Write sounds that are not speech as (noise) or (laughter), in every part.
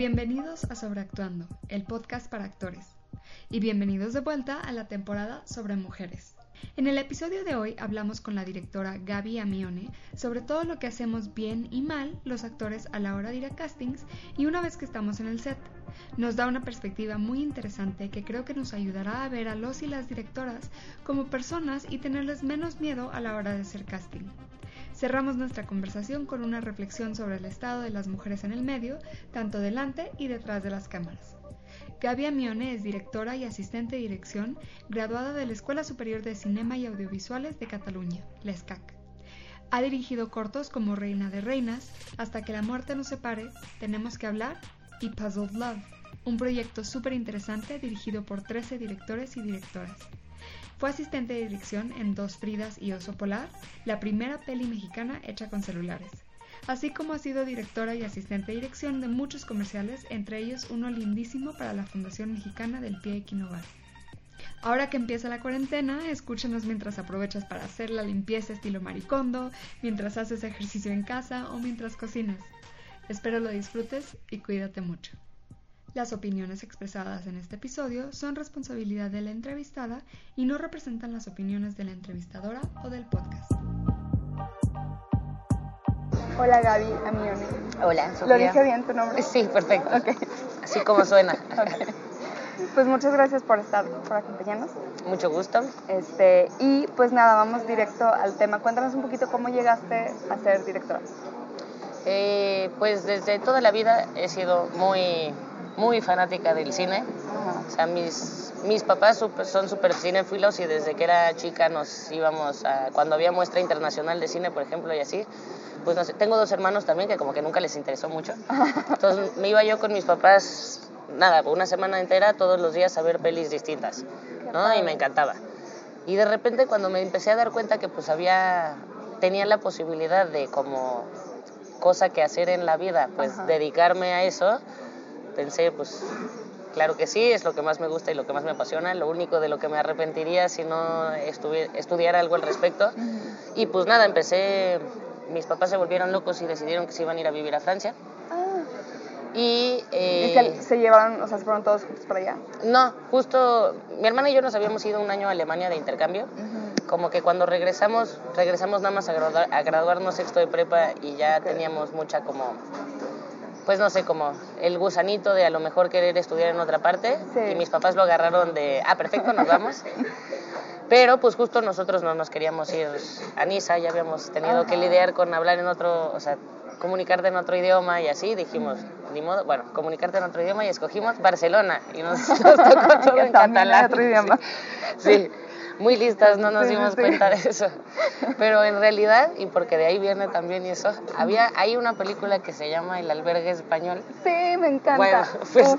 bienvenidos a Sobreactuando, el podcast para actores. Y bienvenidos de vuelta a la temporada sobre mujeres. En el episodio de hoy hablamos con la directora Gaby Amione sobre todo lo que hacemos bien y mal los actores a la hora de ir a castings y una vez que estamos en el set. Nos da una perspectiva muy interesante que creo que nos ayudará a ver a los y las directoras como personas y tenerles menos miedo a la hora de hacer casting. Cerramos nuestra conversación con una reflexión sobre el estado de las mujeres en el medio, tanto delante y detrás de las cámaras. Gaby Amione es directora y asistente de dirección, graduada de la Escuela Superior de Cinema y Audiovisuales de Cataluña, la ESCAC. Ha dirigido cortos como Reina de Reinas, Hasta que la muerte nos separe, Tenemos que hablar y Puzzled Love, un proyecto súper interesante dirigido por 13 directores y directoras. Fue asistente de dirección en Dos Fridas y Oso Polar, la primera peli mexicana hecha con celulares. Así como ha sido directora y asistente de dirección de muchos comerciales, entre ellos uno lindísimo para la Fundación Mexicana del Pie Equinovar. Ahora que empieza la cuarentena, escúchanos mientras aprovechas para hacer la limpieza estilo maricondo, mientras haces ejercicio en casa o mientras cocinas. Espero lo disfrutes y cuídate mucho. Las opiniones expresadas en este episodio son responsabilidad de la entrevistada y no representan las opiniones de la entrevistadora o del podcast. Hola Gaby, Amione. Hola, Sofía. ¿Lo dije bien tu nombre? Sí, perfecto. Así como suena. (laughs) Pues muchas gracias por estar, por acompañarnos. Mucho gusto. Este, y pues nada, vamos directo al tema. Cuéntanos un poquito cómo llegaste a ser directora. Eh, pues desde toda la vida he sido muy muy fanática del cine. O sea, mis, mis papás son súper cinéfilos y desde que era chica nos íbamos a... Cuando había muestra internacional de cine, por ejemplo, y así, pues no sé, tengo dos hermanos también que como que nunca les interesó mucho. (laughs) Entonces me iba yo con mis papás, nada, una semana entera, todos los días a ver pelis distintas, ¿no? Y me encantaba. Y de repente cuando me empecé a dar cuenta que pues había, tenía la posibilidad de como cosa que hacer en la vida, pues dedicarme a eso, pensé, pues claro que sí, es lo que más me gusta y lo que más me apasiona, lo único de lo que me arrepentiría si no estudiara algo al respecto. Y pues nada, empecé, mis papás se volvieron locos y decidieron que se iban a ir a vivir a Francia. Ah. Y, eh, se, llevaron, o sea, se fueron todos juntos para allá? No, justo mi hermana y yo nos habíamos ido un año a Alemania de intercambio. Como que cuando regresamos, regresamos nada más a, a graduarnos sexto de prepa y ya teníamos mucha como pues no sé, como el gusanito de a lo mejor querer estudiar en otra parte. Y mis papás lo agarraron de, ah, perfecto, nos vamos. (laughs) Pero pues justo nosotros no nos queríamos ir a Niza, ya habíamos tenido que lidiar con hablar en otro, o sea, comunicarte en otro idioma y así, dijimos, ni modo, bueno, comunicarte en otro idioma y escogimos Barcelona y nos, (laughs) tocó todo en catalán. Otro idioma. sí muy listas, no nos dimos cuenta de (laughs) eso. Pero en realidad, y porque de ahí viene también eso, había, hay una película que se llama El albergue español. Sí, me encanta. Bueno, pues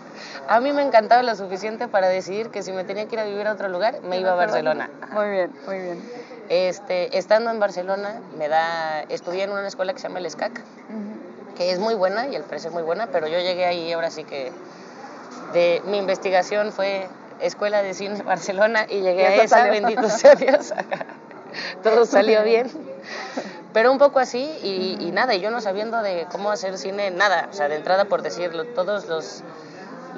a mí me encantaba lo suficiente para decidir que si me tenía que ir a vivir a otro lugar, me iba a Barcelona. Muy bien, muy bien. Este, estando en Barcelona, me da, estudié en una escuela que se llama el SCAC, que es muy buena y el precio es muy buena, pero yo llegué ahí ahora sí que de mi investigación fue Escuela de Cine Barcelona y llegué a esa, bendito sea Dios. (laughs) Todo salió bien. Pero un poco así y, nada, y yo no sabiendo de cómo hacer cine, nada, o sea, de entrada por decirlo, todos los,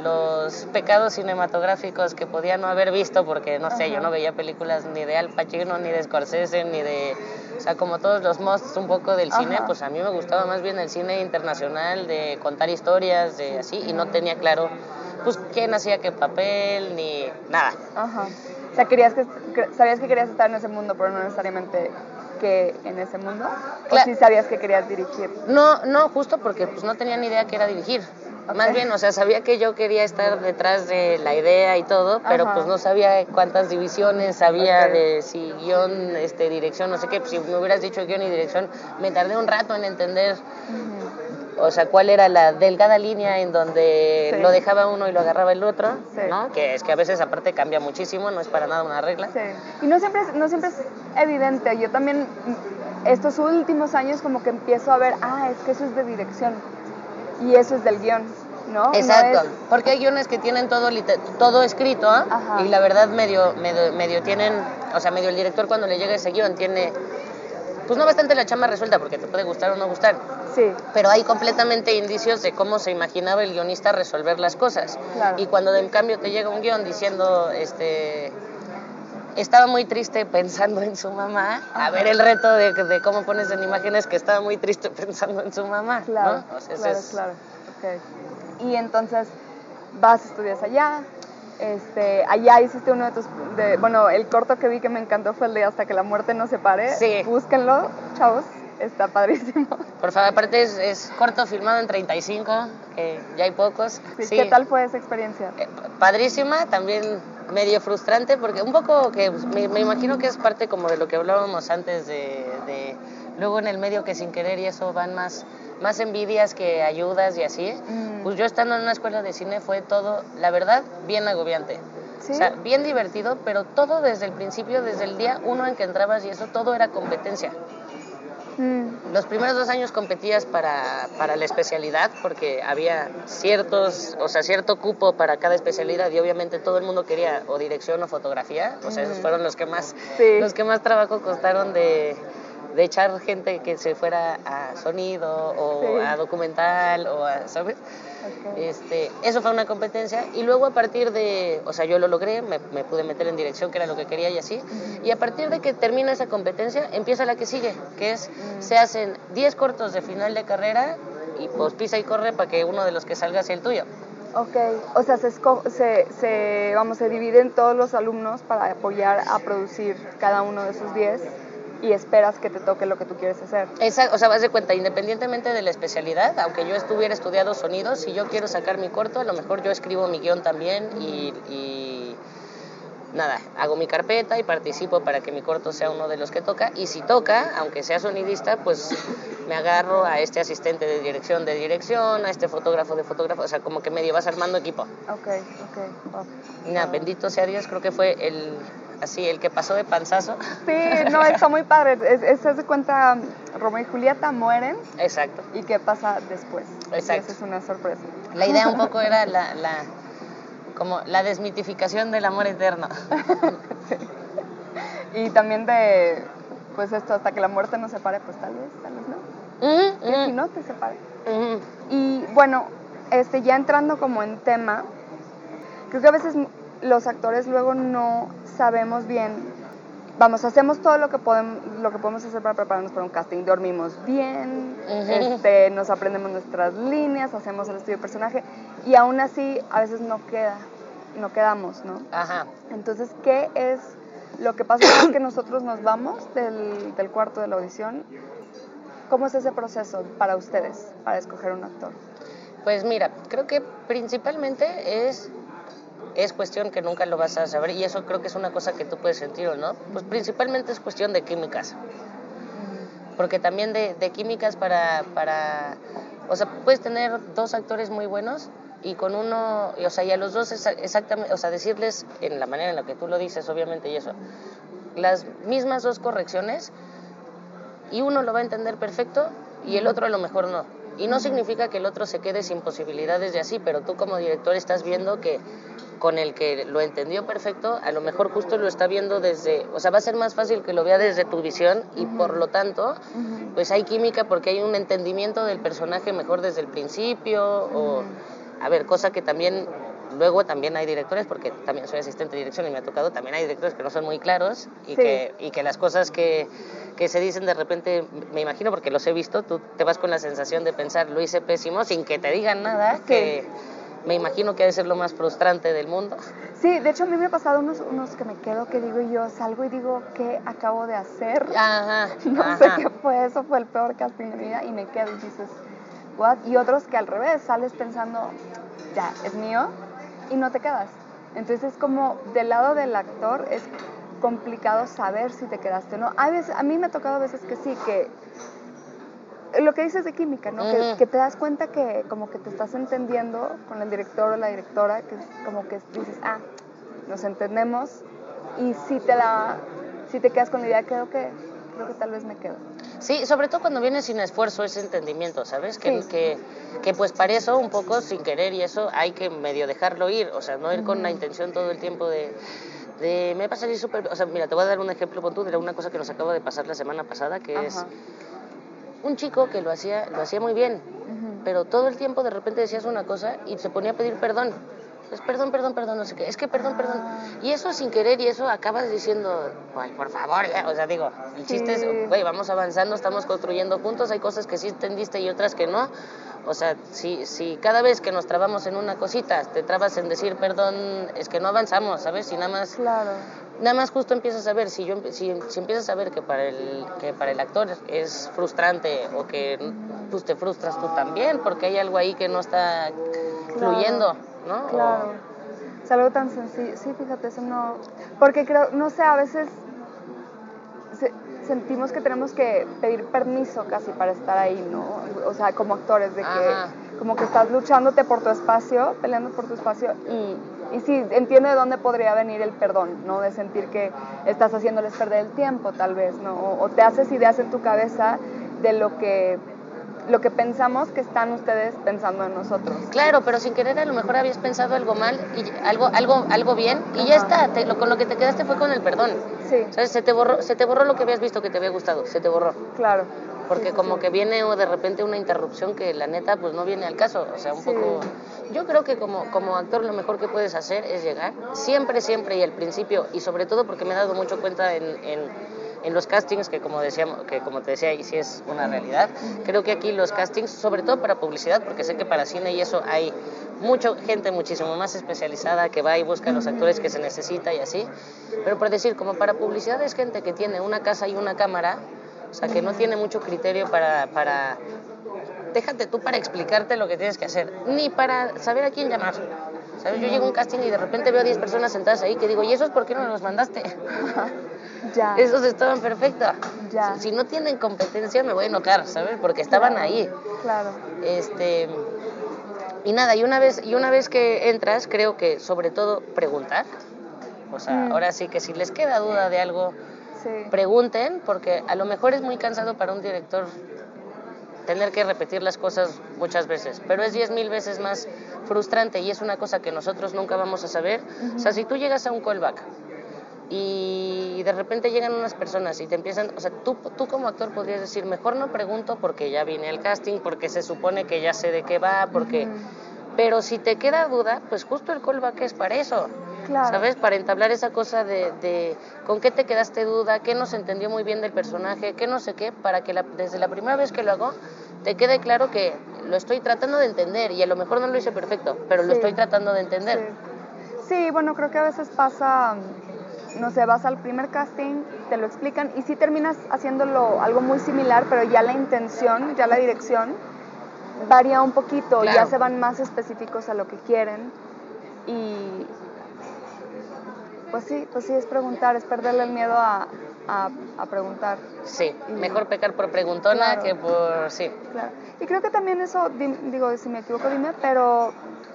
los pecados cinematográficos que podía no haber visto, porque no sé, yo no veía películas ni de Al Pacino, ni de Scorsese, ni de, o sea, como todos los musts un poco del cine, pues a mí me gustaba más bien el cine internacional, de contar historias, de así, y no tenía claro pues quién hacía qué papel, ni nada. Ajá. O sea, querías que, sabías que querías estar en ese mundo, pero no necesariamente que en ese mundo. ¿O sí sabías que querías dirigir? No, no, justo porque pues no tenía ni idea que era dirigir. Más bien, o sea, sabía que yo quería estar detrás de la idea y todo, pero pues no sabía cuántas divisiones había de si guion, este, dirección, no sé qué. Pues, si me hubieras dicho guion y dirección, me tardé un rato en entender o sea, cuál era la delgada línea en donde lo dejaba uno y lo agarraba el otro, ¿no? Que es que a veces aparte cambia muchísimo, no es para nada una regla. Sí. Y no siempre, no siempre es evidente. Yo también estos últimos años como que empiezo a ver, ah, es que eso es de dirección y eso es del guion. ¿No? Exacto, porque hay guiones que tienen todo, todo escrito ¿ah? y la verdad medio, medio, medio tienen, o sea, medio el director cuando le llega ese guion tiene pues no bastante la chama resuelta, porque te puede gustar o no gustar. Sí. Pero hay completamente indicios de cómo se imaginaba el guionista resolver las cosas. Claro. Y cuando en cambio te llega un guion diciendo, este, estaba muy triste pensando en su mamá, a ver el reto de, de cómo pones en imágenes que estaba muy triste (laughs) pensando en su mamá. Claro, ¿no? O sea, ese claro, es- claro. Ok. Y entonces vas, estudias allá. Este, allá hiciste uno de tus, de, bueno, el corto que vi que me encantó fue el de Hasta que la muerte nos separe. Sí. Búsquenlo, chavos, está padrísimo. Por favor, aparte es, es corto filmado en 35, que ya hay pocos. Sí, Sí. ¿Qué tal fue esa experiencia? Eh, padrísima, también medio frustrante, porque un poco que pues, me, me imagino que es parte como de lo que hablábamos antes de, de- luego en el medio que sin querer y eso van más, más envidias que ayudas y así. Mm. Pues yo estando en una escuela de cine fue todo, la verdad, bien agobiante. ¿Sí? O sea, bien divertido, pero todo desde el principio, desde el día uno en que entrabas y eso, todo era competencia. Mm, Los primeros dos años competías para, para la especialidad porque había ciertos, o sea, cierto cupo para cada especialidad y obviamente todo el mundo quería o dirección o fotografía, o sea, esos fueron los que más, Sí. los que más trabajo costaron de, de echar gente que se fuera a sonido o Sí. a documental o a, ¿sabes? Este, eso fue una competencia y luego a partir de, o sea, yo lo logré, me, me pude meter en dirección, que era lo que quería y así, y a partir de que termina esa competencia, empieza la que sigue, que es, se hacen 10 cortos de final de carrera y pues pisa y corre para que uno de los que salga sea el tuyo. Ok, o sea, se, se, se, vamos, se dividen todos los alumnos para apoyar a producir cada uno de esos 10 y esperas que te toque lo que tú quieres hacer. Esa, o sea, vas de cuenta, independientemente de la especialidad, aunque yo estuviera estudiado sonido, si yo quiero sacar mi corto, a lo mejor yo escribo mi guion también y, y nada, hago mi carpeta y participo para que mi corto sea uno de los que toca. Y si toca, aunque sea sonidista, pues me agarro a este asistente de dirección de dirección, a este fotógrafo de fotógrafo, o sea, como que medio vas armando equipo. Ok, ok. Y nada, bendito sea Dios, creo que fue el, así, el que pasó de panzazo. Sí, no, (laughs) está muy padre. Es, es, de cuenta, Romeo y Julieta mueren Exacto. y qué pasa después. Exacto. Esa es una sorpresa. La idea un poco (laughs) era la, la como la desmitificación del amor eterno. (laughs) Y también de, pues esto, hasta que la muerte nos separe, pues tal vez, tal vez no. Ujú, Que si ujú, no te separe. ujú. Y bueno, este, ya entrando como en tema, creo que a veces los actores luego no sabemos bien, vamos, hacemos todo lo que podemos, lo que podemos hacer para prepararnos para un casting, dormimos bien, este, nos aprendemos nuestras líneas, hacemos el estudio de personaje y aún así a veces no queda, no quedamos, ¿no? Ajá. Entonces, ¿qué es lo que pasa vez que nosotros nos vamos del, del cuarto de la audición? ¿Cómo es ese proceso para ustedes, para escoger un actor? Pues mira, creo que principalmente es es cuestión que nunca lo vas a saber y eso creo que es una cosa que tú puedes sentir o no. Pues principalmente es cuestión de químicas. Porque también de, de químicas para, para, o sea, puedes tener dos actores muy buenos y con uno, y, o sea, y a los dos exa- exactamente, o sea, decirles en la manera en la que tú lo dices, obviamente, y eso, las mismas dos correcciones y uno lo va a entender perfecto y el otro a lo mejor no. Y no significa que el otro se quede sin posibilidades de así, pero tú como director estás viendo que con el que lo entendió perfecto, a lo mejor justo lo está viendo desde, o sea, va a ser más fácil que lo vea desde tu visión y por lo tanto, pues hay química porque hay un entendimiento del personaje mejor desde el principio o, a ver, cosa que también Luego también hay directores, porque también soy asistente de dirección y me ha tocado, también hay directores que no son muy claros y, Sí. que, y que las cosas que, que se dicen de repente, me imagino porque los he visto, tú te vas con la sensación de pensar, lo hice pésimo, sin que te digan nada, que me imagino que ha de ser lo más frustrante del mundo. Sí, de hecho a mí me ha pasado unos, unos que me quedo que digo yo, salgo y digo, ¿qué acabo de hacer? Ajá, (laughs) No ajá. sé qué fue, eso fue el peor casting de mi vida y me quedo y dices, ¿what? Y otros que al revés, sales pensando, ya, es mío y no te quedas. Entonces es como del lado del actor es complicado saber si te quedaste o no. A, veces, a mí me ha tocado a veces que sí, que lo que dices de química, ¿no? Que, te das cuenta que como que te estás entendiendo con el director o la directora, que es como que dices, ah, nos entendemos y si te la, si te quedas con la idea, creo que, creo que tal vez me quedo. Sí, sobre todo cuando viene sin esfuerzo ese entendimiento, ¿sabes? Que, Sí. que, que pues para eso un poco sin querer y eso hay que medio dejarlo ir, o sea, no ir con la intención todo el tiempo de, De, me pasa así súper... O sea, mira, te voy a dar un ejemplo, pon tú, de una cosa que nos acaba de pasar la semana pasada, que es un chico que lo hacía, lo hacía muy bien, pero todo el tiempo de repente decías una cosa y se ponía a pedir perdón. Es perdón, perdón, perdón, no sé qué. Es que perdón, perdón. Y eso sin querer y eso acabas diciendo, ay, por favor, ya". O sea, digo, el chiste Sí. es, güey, vamos avanzando, estamos construyendo juntos. Hay cosas que sí entendiste y otras que no. O sea, si, si cada vez que nos trabamos en una cosita, te trabas en decir perdón, es que no avanzamos, ¿sabes? Si nada más Claro. Nada más justo empiezas a ver, si, yo, si, si empiezas a ver que para, el, que para el actor es frustrante o que pues, te frustras tú también porque hay algo ahí que no está fluyendo, ¿no? Claro. Es algo tan sencillo. Sí, fíjate, eso no. Porque creo, no sé, a veces se- sentimos que tenemos que pedir permiso casi para estar ahí, ¿no? O sea, como actores, de que Ajá. como que estás luchándote por tu espacio, peleando por tu espacio y. Y sí, entiendo de dónde podría venir el perdón, ¿no? De sentir que estás haciéndoles perder el tiempo, tal vez, ¿no? O, o te haces ideas en tu cabeza de lo que, lo que pensamos que están ustedes pensando en nosotros. Claro, pero sin querer a lo mejor habías pensado algo mal y algo algo algo bien y ya está, te- lo, con lo que te quedaste fue con el perdón. Sí, ¿Sabes? Se te borró se te borró lo que habías visto que te había gustado, se te borró. claro. Porque Sí, sí, como sí. que viene o de repente una interrupción que la neta pues no viene al caso, o sea, un Sí. poco... Yo creo que como, como actor lo mejor que puedes hacer es llegar, siempre, siempre y al principio, y sobre todo porque me he dado mucho cuenta en, en, en los castings, que como, decíamos, que como te decía, y sí es una realidad, creo que aquí los castings, sobre todo para publicidad, porque sé que para cine y eso hay mucha gente muchísimo más especializada que va y busca los actores que se necesita y así, pero por decir, como para publicidad es gente que tiene una casa y una cámara, o sea, que no tiene mucho criterio para, para... Déjate tú para explicarte lo que tienes que hacer, ni para saber a quién llamar. ¿Sabes? Yo llego a un casting y de repente veo a 10 personas sentadas ahí que digo, ¿y esos por qué no los mandaste? Ya. Esos estaban perfectos. Ya. Si no tienen competencia me voy a enojar, ¿sabes? Porque estaban ahí. Claro. Este y nada, y una vez y una vez que entras, creo que sobre todo preguntar. O sea, Mm. ahora sí que si les queda duda de algo, Sí. pregunten, porque a lo mejor es muy cansado para un director tener que repetir las cosas muchas veces, pero es diez mil veces más frustrante y es una cosa que nosotros nunca vamos a saber. O sea, si tú llegas a un callback y de repente llegan unas personas y te empiezan, o sea, tú, tú como actor podrías decir, mejor no pregunto porque ya vine al casting, porque se supone que ya sé de qué va, porque... Pero si te queda duda, pues justo el callback es para eso. Claro. ¿Sabes? Para entablar esa cosa de, de con qué te quedaste duda, qué no se entendió muy bien del personaje, qué no sé qué, para que la- desde la primera vez que lo hago te quede claro que lo estoy tratando de entender y a lo mejor no lo hice perfecto, pero lo estoy tratando de entender. Sí. Sí, bueno, creo que a veces pasa, no sé, vas al primer casting, te lo explican y sí terminas haciéndolo algo muy similar, pero ya la intención, ya la dirección varía un poquito, ya se van más específicos a lo que quieren y pues sí, pues sí es preguntar, es perderle el miedo a, a- a preguntar. Sí, Y- mejor pecar por preguntona Claro. que por... Sí, Claro. Y creo que también eso, di- digo, si me equivoco, dime, pero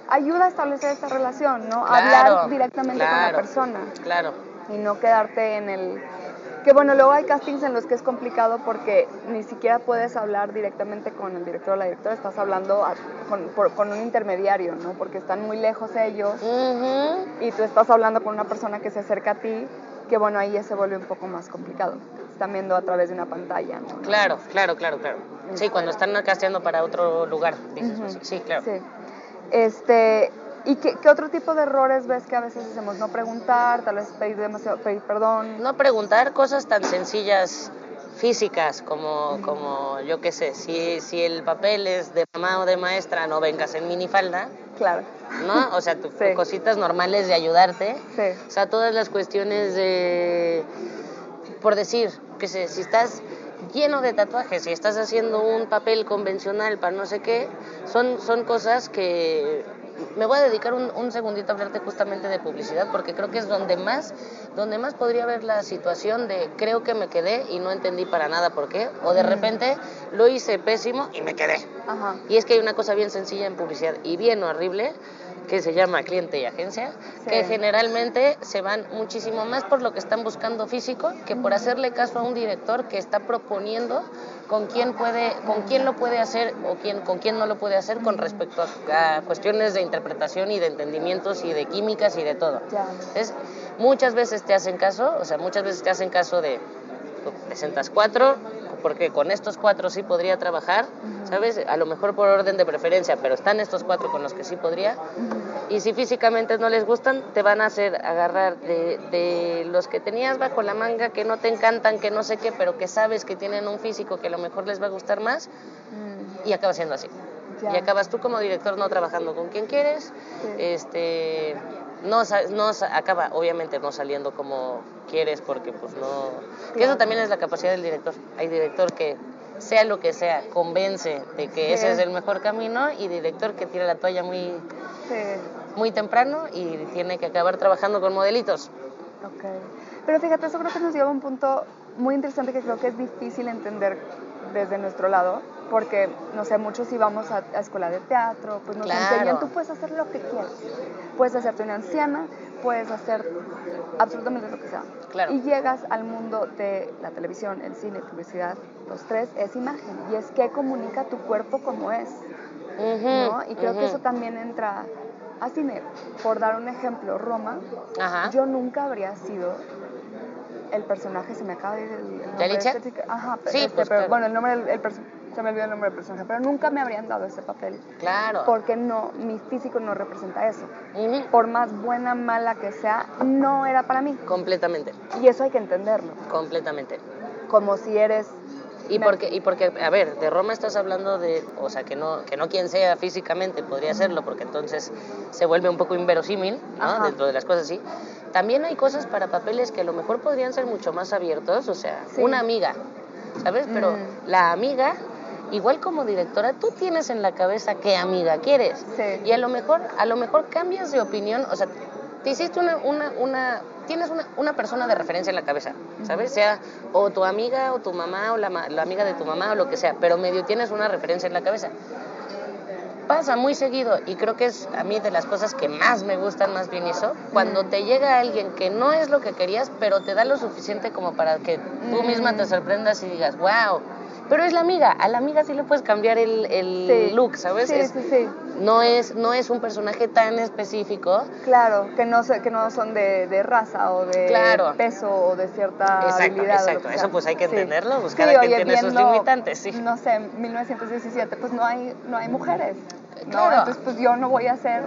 ayuda a establecer esta relación, ¿no? Claro, Hablar directamente con la persona claro. Y no quedarte en el... Que bueno, luego hay castings en los que es complicado porque ni siquiera puedes hablar directamente con el director o la directora, estás hablando a- con, por- con un intermediario, ¿no? Porque están muy lejos ellos y tú estás hablando con una persona que se acerca a ti, que bueno, ahí ya se vuelve un poco más complicado. Están viendo a través de una pantalla, ¿no? Claro, claro, claro, claro. Sí, cuando están casteando para otro lugar, dices. Ujú. Sí, claro. Sí. Este, ¿Y qué, qué otro tipo de errores ves que a veces hacemos? No preguntar, tal vez pedir demasiado, pedir perdón. No preguntar cosas tan sencillas físicas como, como yo qué sé, si, si el papel es de mamá o de maestra, no vengas en minifalda, Claro. ¿no? O sea, tu- (laughs) Sí. cositas normales de ayudarte. Sí. O sea, todas las cuestiones de, por decir, que sé, si estás lleno de tatuajes y estás haciendo un papel convencional para no sé qué, son, son cosas que me voy a dedicar un, un segundito a hablarte justamente de publicidad porque creo que es donde más, donde más podría ver la situación de creo que me quedé y no entendí para nada por qué, o de repente lo hice pésimo y me quedé. Ajá. Y es que hay una cosa bien sencilla en publicidad y bien horrible que se llama cliente y agencia, Sí. que generalmente se van muchísimo más por lo que están buscando físico que por hacerle caso a un director que está proponiendo con quién puede, con quién lo puede hacer o quién, con quién no lo puede hacer con respecto a, a cuestiones de interpretación y de entendimientos y de químicas y de todo. Ya. Es Muchas veces te hacen caso, o sea, muchas veces te hacen caso de, presentas cuatro, porque con estos cuatro sí podría trabajar, ¿sabes? A lo mejor por orden de preferencia, pero están estos cuatro con los que sí podría. Y si físicamente no les gustan, te van a hacer agarrar de, de los que tenías bajo la manga, que no te encantan, que no sé qué, pero que sabes que tienen un físico que a lo mejor les va a gustar más, Mm, y acaba siendo así. Ya. Y acabas tú como director no trabajando con quien quieres, Sí. este no, no acaba obviamente no saliendo como quieres porque pues no que eso también es la capacidad del director hay director que sea lo que sea convence de que Sí. ese es el mejor camino y director que tira la toalla muy Sí. muy temprano y tiene que acabar trabajando con modelitos Ok. Pero fíjate, eso creo que nos lleva a un punto muy interesante que creo que es difícil entender desde nuestro lado, porque, no sé, muchos si vamos a, a escuela de teatro, pues nos Claro. enseñan, tú puedes hacer lo que quieras. Puedes hacerte una anciana, puedes hacer absolutamente lo que sea. Claro. Y llegas al mundo de la televisión, el cine, publicidad, los tres, es imagen. Y es que comunica tu cuerpo como es. ¿no? Y creo que eso también entra a cine. Por dar un ejemplo, Roma, Ajá. yo nunca habría sido el personaje, se me acaba de ir el, el nombre. Este. Ajá, Sí, este, pues, pero, claro. bueno, el nombre del el perso- se me olvidó el nombre del personaje, pero nunca me habrían dado ese papel claro porque no, mi físico no representa eso. Por más buena, mala que sea, no era para mí. completamente Y eso hay que entenderlo. completamente Como si eres... Y porque, y porque, a ver, de Roma estás hablando de, o sea, que no, que no quien sea físicamente podría hacerlo, porque entonces se vuelve un poco inverosímil, ¿no? Ajá. Dentro de las cosas así. También hay cosas para papeles que a lo mejor podrían ser mucho más abiertos, o sea, Sí. una amiga, ¿sabes? Pero Mm. la amiga, igual como directora, tú tienes en la cabeza qué amiga quieres. Sí. Y a lo mejor, a lo mejor cambias de opinión, o sea, te hiciste una, una, una tienes una, una persona de referencia en la cabeza, ¿sabes? Sea o tu amiga o tu mamá o la, la amiga de tu mamá o lo que sea, pero medio tienes una referencia en la cabeza. Pasa muy seguido y creo que es a mí de las cosas que más me gustan más bien eso, cuando te llega alguien que no es lo que querías, pero te da lo suficiente como para que tú misma te sorprendas y digas, wow, pero es la amiga, a la amiga sí le puedes cambiar el, el Sí. look, ¿sabes? Sí, Es- sí, sí. no es, no es un personaje tan específico. Claro, que no, que no son de, de raza o de Claro. peso o de cierta Exacto, habilidad. exacto. Eso, pues, hay que Sí. entenderlo, pues, Sí, cada quien oye, tiene sus limitantes, sí. No sé, 1917, pues no hay, no hay mujeres. ¿no? Claro. Entonces, pues yo no voy a ser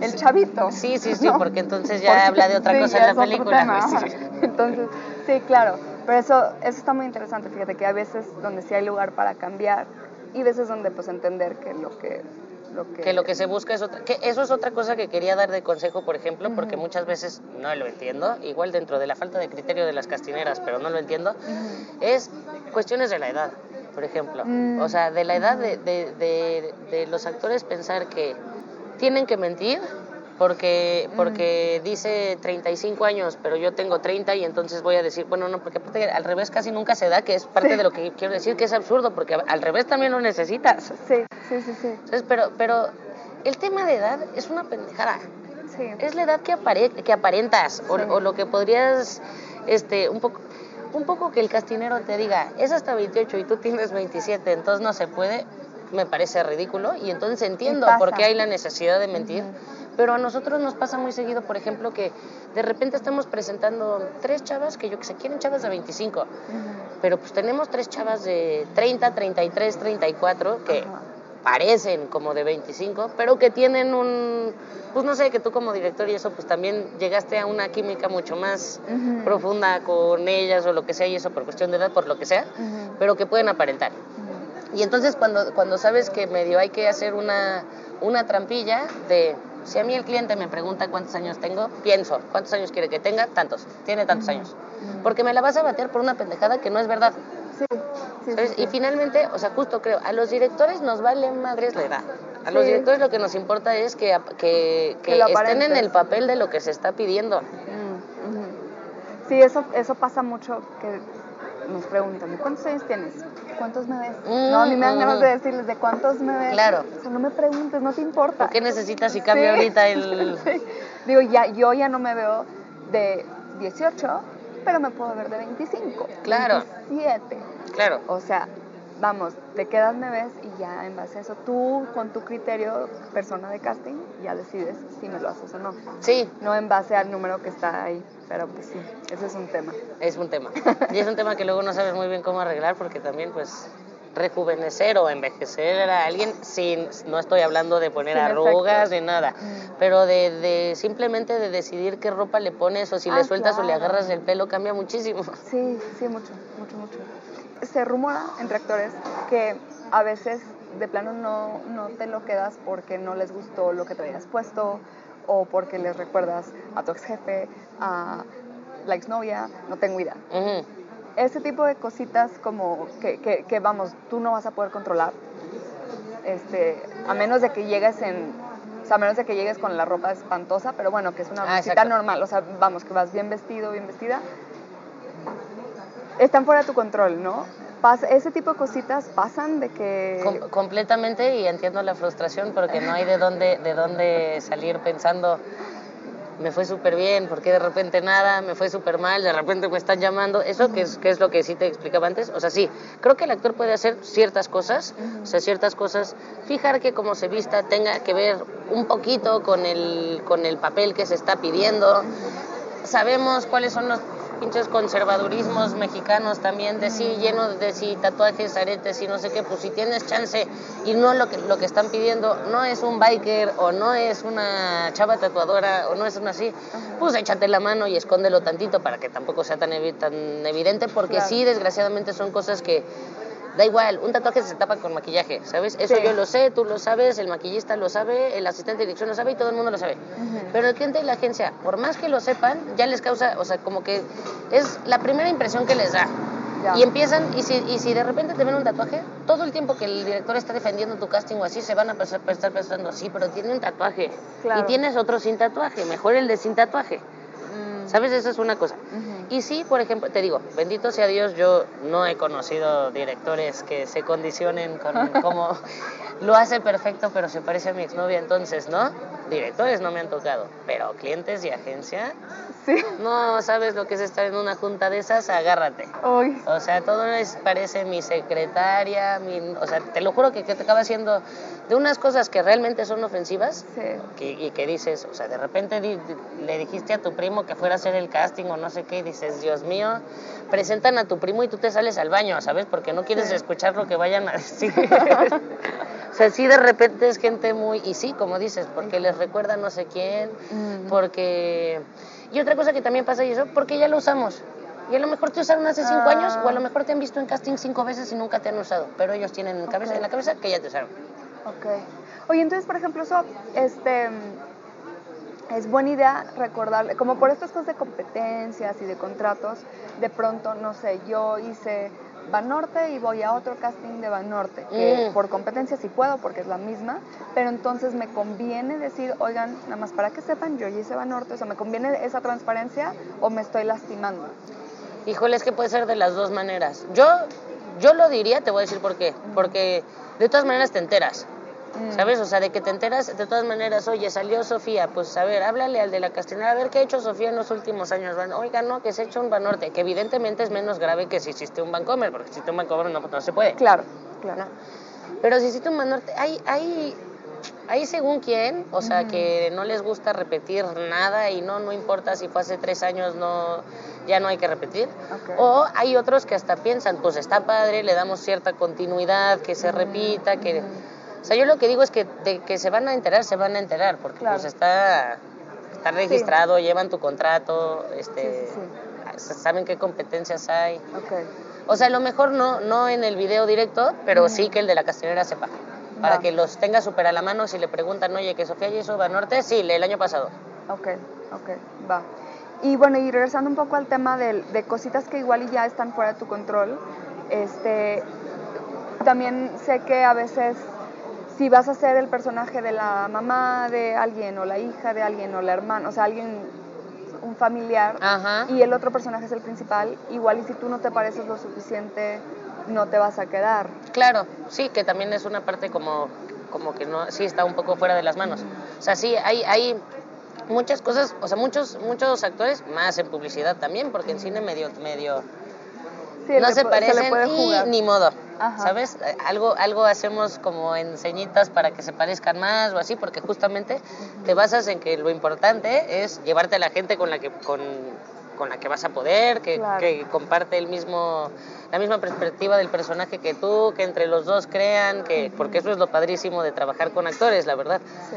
el chavito. Sí, sí, sí, ¿no? porque entonces ya habla de otra cosa en la película, tema, (laughs) pues. Entonces, sí, claro. Pero eso, eso está muy interesante, fíjate, que hay veces donde sí hay lugar para cambiar y veces donde pues entender que lo que... Lo que, que lo que se busca es otra que eso es otra cosa que quería dar de consejo por ejemplo porque muchas veces no lo entiendo igual dentro de la falta de criterio de las castineras pero no lo entiendo es cuestiones de la edad por ejemplo. Mm. o sea de la edad de, de, de- de los actores pensar que tienen que mentir porque porque dice 35 años pero yo tengo 30 y entonces voy a decir bueno no porque aparte al revés casi nunca se da que es parte Sí. de lo que quiero decir que es absurdo porque al revés también lo necesitas Sí, sí, sí, sí. entonces, pero, pero el tema de edad es una pendejada. sí. Es la edad que, apare- que aparentas o lo que podrías, este, un poco, un poco que el castinero te diga, es hasta 28 y tú tienes 27, entonces no se puede, me parece ridículo y entonces entiendo por qué hay la necesidad de mentir. Pero a nosotros nos pasa muy seguido, por ejemplo, que de repente estamos presentando tres chavas que yo que sé, quieren chavas de 25, Ujú. pero pues tenemos tres chavas de 30, 33, 34 que parecen como de 25, pero que tienen un, pues no sé, que tú como director y eso, pues también llegaste a una química mucho más profunda con ellas o lo que sea, y eso por cuestión de edad, por lo que sea, pero que pueden aparentar. Y entonces cuando, cuando sabes que medio hay que hacer una, una trampilla de, si a mí el cliente me pregunta cuántos años tengo, pienso, ¿cuántos años quiere que tenga? Tantos, tiene tantos años. Porque me la vas a batear por una pendejada que no es verdad. Sí. Y finalmente, o sea, justo creo, a los directores nos vale madres la edad. A los directores lo que nos importa es que, que, que Que estén en el papel de lo que se está pidiendo. Sí, eso, eso pasa mucho que nos preguntan, ¿de cuántos años tienes? ¿Cuántos me ves? Mm, no, a mí me dan mm. ganas de decirles, ¿de cuántos me ves? Claro. O sea, no me preguntes, no te importa. ¿Por qué necesitas si cambia Sí. ahorita (laughs) el...? Sí. Digo, ya, yo ya no me veo de 18, pero me puedo ver de 25. Claro. 27. Claro, O sea, vamos, te quedas, me ves y ya en base a eso, tú con tu criterio, persona de casting, ya decides si me lo haces o no. sí, No en base al número que está ahí. Pero pues sí, ese es un tema. Es un tema. (laughs) Y es un tema que luego no sabes muy bien cómo arreglar porque también pues rejuvenecer o envejecer a alguien sin, no estoy hablando de poner arrugas ni nada, Mm. pero de, de simplemente de decidir qué ropa le pones o si Ah, le sueltas o le agarras el pelo cambia muchísimo. Sí, sí, mucho, mucho, mucho. Se rumora entre actores que a veces de plano no, no te lo quedas porque no les gustó lo que traías puesto o porque les recuerdas a tu ex jefe, a la exnovia, no tengo idea. Ese tipo de cositas como que, que, que, vamos, tú no vas a poder controlar, este, a menos de que llegues en, o sea, a menos de que llegues con la ropa espantosa, pero bueno, que es una Ah, visita normal, o sea, vamos, que vas bien vestido, bien vestida, están fuera de tu control, ¿no? Ese tipo de cositas pasan de que... Com- completamente y entiendo la frustración porque no hay de dónde, de dónde salir pensando me fue súper bien, porque de repente nada, me fue súper mal, de repente me están llamando, eso que es, que es lo que sí te explicaba antes, o sea, sí, creo que el actor puede hacer ciertas cosas, o sea, ciertas cosas, fijar que como se vista tenga que ver un poquito con el, con el papel que se está pidiendo, sabemos cuáles son los pinches conservadurismos mexicanos también de sí, lleno de sí, tatuajes, aretes y no sé qué, pues si tienes chance y no lo que, lo que están pidiendo no es un biker o no es una chava tatuadora o no es una así, pues échate la mano y escóndelo tantito para que tampoco sea tan, evi- tan evidente porque Claro. sí, desgraciadamente son cosas que da igual, un tatuaje se tapa con maquillaje, ¿sabes? Eso Sí. yo lo sé, tú lo sabes, el maquillista lo sabe, el asistente de dirección lo sabe y todo el mundo lo sabe. Pero el cliente y la agencia, por más que lo sepan, ya les causa, o sea, como que es la primera impresión que les da. Ya. Y empiezan, y si, y si de repente te ven un tatuaje, todo el tiempo que el director está defendiendo tu casting o así, se van a estar pensando, sí, pero tiene un tatuaje. Claro. Y tienes otro sin tatuaje, mejor el de sin tatuaje. ¿Sabes? Eso es una cosa. Y sí, por ejemplo, te digo, bendito sea Dios, yo no he conocido directores que se condicionen con (laughs) cómo lo hace perfecto, pero se parece a mi exnovia, entonces, ¿no? Directores no me han tocado, pero clientes y agencia, Sí. no sabes lo que es estar en una junta de esas, agárrate. Uy, O sea, todo les parece mi secretaria, mi, o sea, te lo juro que, que te acaba haciendo de unas cosas que realmente son ofensivas sí. que- y que dices, o sea, de repente di- le dijiste a tu primo que fuera a hacer el casting o no sé qué, y dices, Dios mío, presentan a tu primo y tú te sales al baño, ¿sabes? Porque no quieres Sí. escuchar lo que vayan a decir. (laughs) o sea, sí de repente es gente muy, y sí, como dices, porque les recuerda no sé quién, Mm. porque... Y otra cosa que también pasa y eso, porque ya lo usamos. Y a lo mejor te usaron hace cinco Ah. años, o a lo mejor te han visto en casting cinco veces y nunca te han usado, pero ellos tienen en, cabeza, Ok. en la cabeza que ya te usaron. Ok. Oye, entonces, por ejemplo, eso, este, es buena idea recordarle, como por estas cosas de competencias y de contratos, de pronto, no sé, yo hice Banorte y voy a otro casting de Banorte, que Mm. por competencia sí puedo porque es la misma, pero entonces me conviene decir, oigan, nada más para que sepan, yo hice Banorte, o sea, ¿me conviene esa transparencia o me estoy lastimando? Híjole, es que puede ser de las dos maneras. Yo, yo lo diría, te voy a decir por qué. Porque de todas maneras te enteras, Mm. ¿sabes? O sea, de que te enteras, de todas maneras, oye, salió Sofía, pues a ver, háblale al de la Castellana, a ver qué ha hecho Sofía en los últimos años. Oiga, no, que se ha hecho un Banorte, que evidentemente es menos grave que si hiciste un Bancomer, porque si hiciste un Bancomer no, no se puede. Claro, claro. ¿no? Pero si hiciste un Banorte, hay, hay, hay según quién, o sea, que no les gusta repetir nada y no, no importa si fue hace tres años, no, ya no hay que repetir. O hay otros que hasta piensan, pues está padre, le damos cierta continuidad, que se repita, que... O sea, yo lo que digo es que de que se van a enterar, se van a enterar, porque Claro. pues está, está registrado, llevan tu contrato, este, Sí, sí, saben qué competencias hay. Ok. O sea, a lo mejor no, no en el video directo, pero sí que el de la castellera sepa. Para Va. que los tenga súper a la mano si le preguntan, oye, que Sofía ya hizo Banorte, sí, el año pasado. Ok, ok, va. Y bueno, y regresando un poco al tema del- de, cositas que igual y ya están fuera de tu control, este, también sé que a veces si vas a ser el personaje de la mamá de alguien o la hija de alguien o la hermana, o sea, alguien, un familiar, Ajá. y el otro personaje es el principal, igual y si tú no te pareces lo suficiente, no te vas a quedar. Claro, sí, que también es una parte como, como que no, sí está un poco fuera de las manos. O sea, sí, hay, hay muchas cosas, o sea, muchos, muchos actores, más en publicidad también, porque en cine medio, medio, Sí, no se parecen le puede y ni modo. Ajá. ¿Sabes? Eh, Algo, algo hacemos como enseñitas para que se parezcan más o así, porque justamente te basas en que lo importante es llevarte a la gente con la que, con, con la que vas a poder, que, Claro. que comparte el mismo, la misma perspectiva del personaje que tú, que entre los dos crean, que, porque eso es lo padrísimo de trabajar con actores, la verdad. Sí.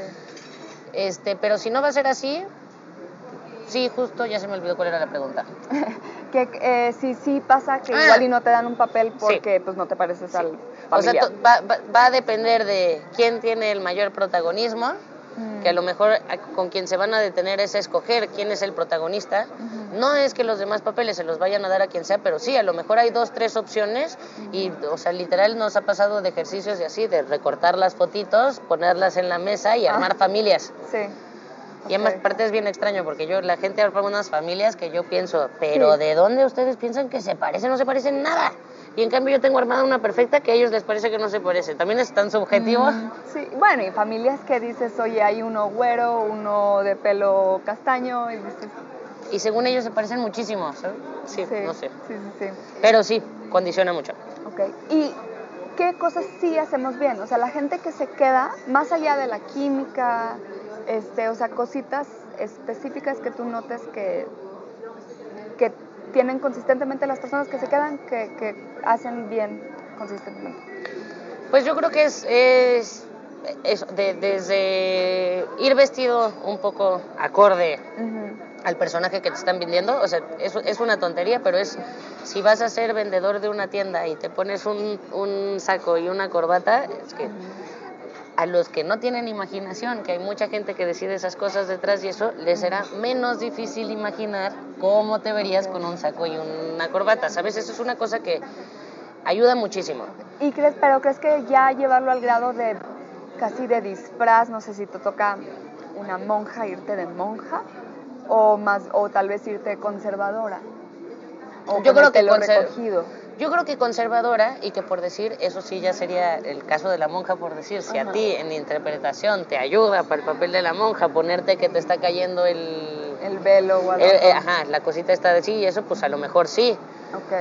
Este, pero si no va a ser así, sí, justo ya se me olvidó cuál era la pregunta. (laughs) Que eh, si sí pasa que Ah. igual y no te dan un papel Sí. porque pues no te pareces al O sea, familiar. va, va- va a depender de quién tiene el mayor protagonismo, Mm. que a lo mejor con quien se van a detener es escoger quién es el protagonista. No es que los demás papeles se los vayan a dar a quien sea, pero sí, a lo mejor hay dos, tres opciones y, o sea, literal nos ha pasado de ejercicios y así, de recortar las fotitos, ponerlas en la mesa y Ah. armar familias. Sí. Y además, aparte es bien extraño porque yo, la gente arma unas familias que yo pienso, pero Sí. ¿de dónde ustedes piensan que se parecen? No se parecen nada. Y en cambio yo tengo armada una perfecta que a ellos les parece que no se parece. También es tan subjetivo. Mm, Sí, bueno, y familias que dices, oye, hay uno güero, uno de pelo castaño, y dices, Y según ellos se parecen muchísimo. ¿sabes? Sí, sí, no sé. Sí, sí, sí. Pero sí, condiciona mucho. Ok. ¿Y qué cosas sí hacemos bien? O sea, la gente que se queda, más allá de la química, este, o sea, cositas específicas que tú notes que, que tienen consistentemente las personas que se quedan, que, que hacen bien consistentemente. Pues yo creo que es, es, es de- desde ir vestido un poco acorde al personaje que te están vendiendo. O sea, es, es una tontería, pero es si vas a ser vendedor de una tienda y te pones un, un saco y una corbata, es que a los que no tienen imaginación, que hay mucha gente que decide esas cosas detrás y eso, les será menos difícil imaginar cómo te verías con un saco y una corbata. ¿Sabes? Eso es una cosa que ayuda muchísimo. ¿Y crees, pero crees que ya llevarlo al grado de casi de disfraz, no sé si te toca una monja irte de monja o más o tal vez irte conservadora? O Yo creo que conser- recogido. Yo creo que conservadora y que por decir, eso sí ya sería el caso de la monja por decir, si a ti en interpretación te ayuda para el papel de la monja ponerte que te está cayendo el... El velo o algo. eh, ajá, la cosita está de sí y eso pues a lo mejor sí.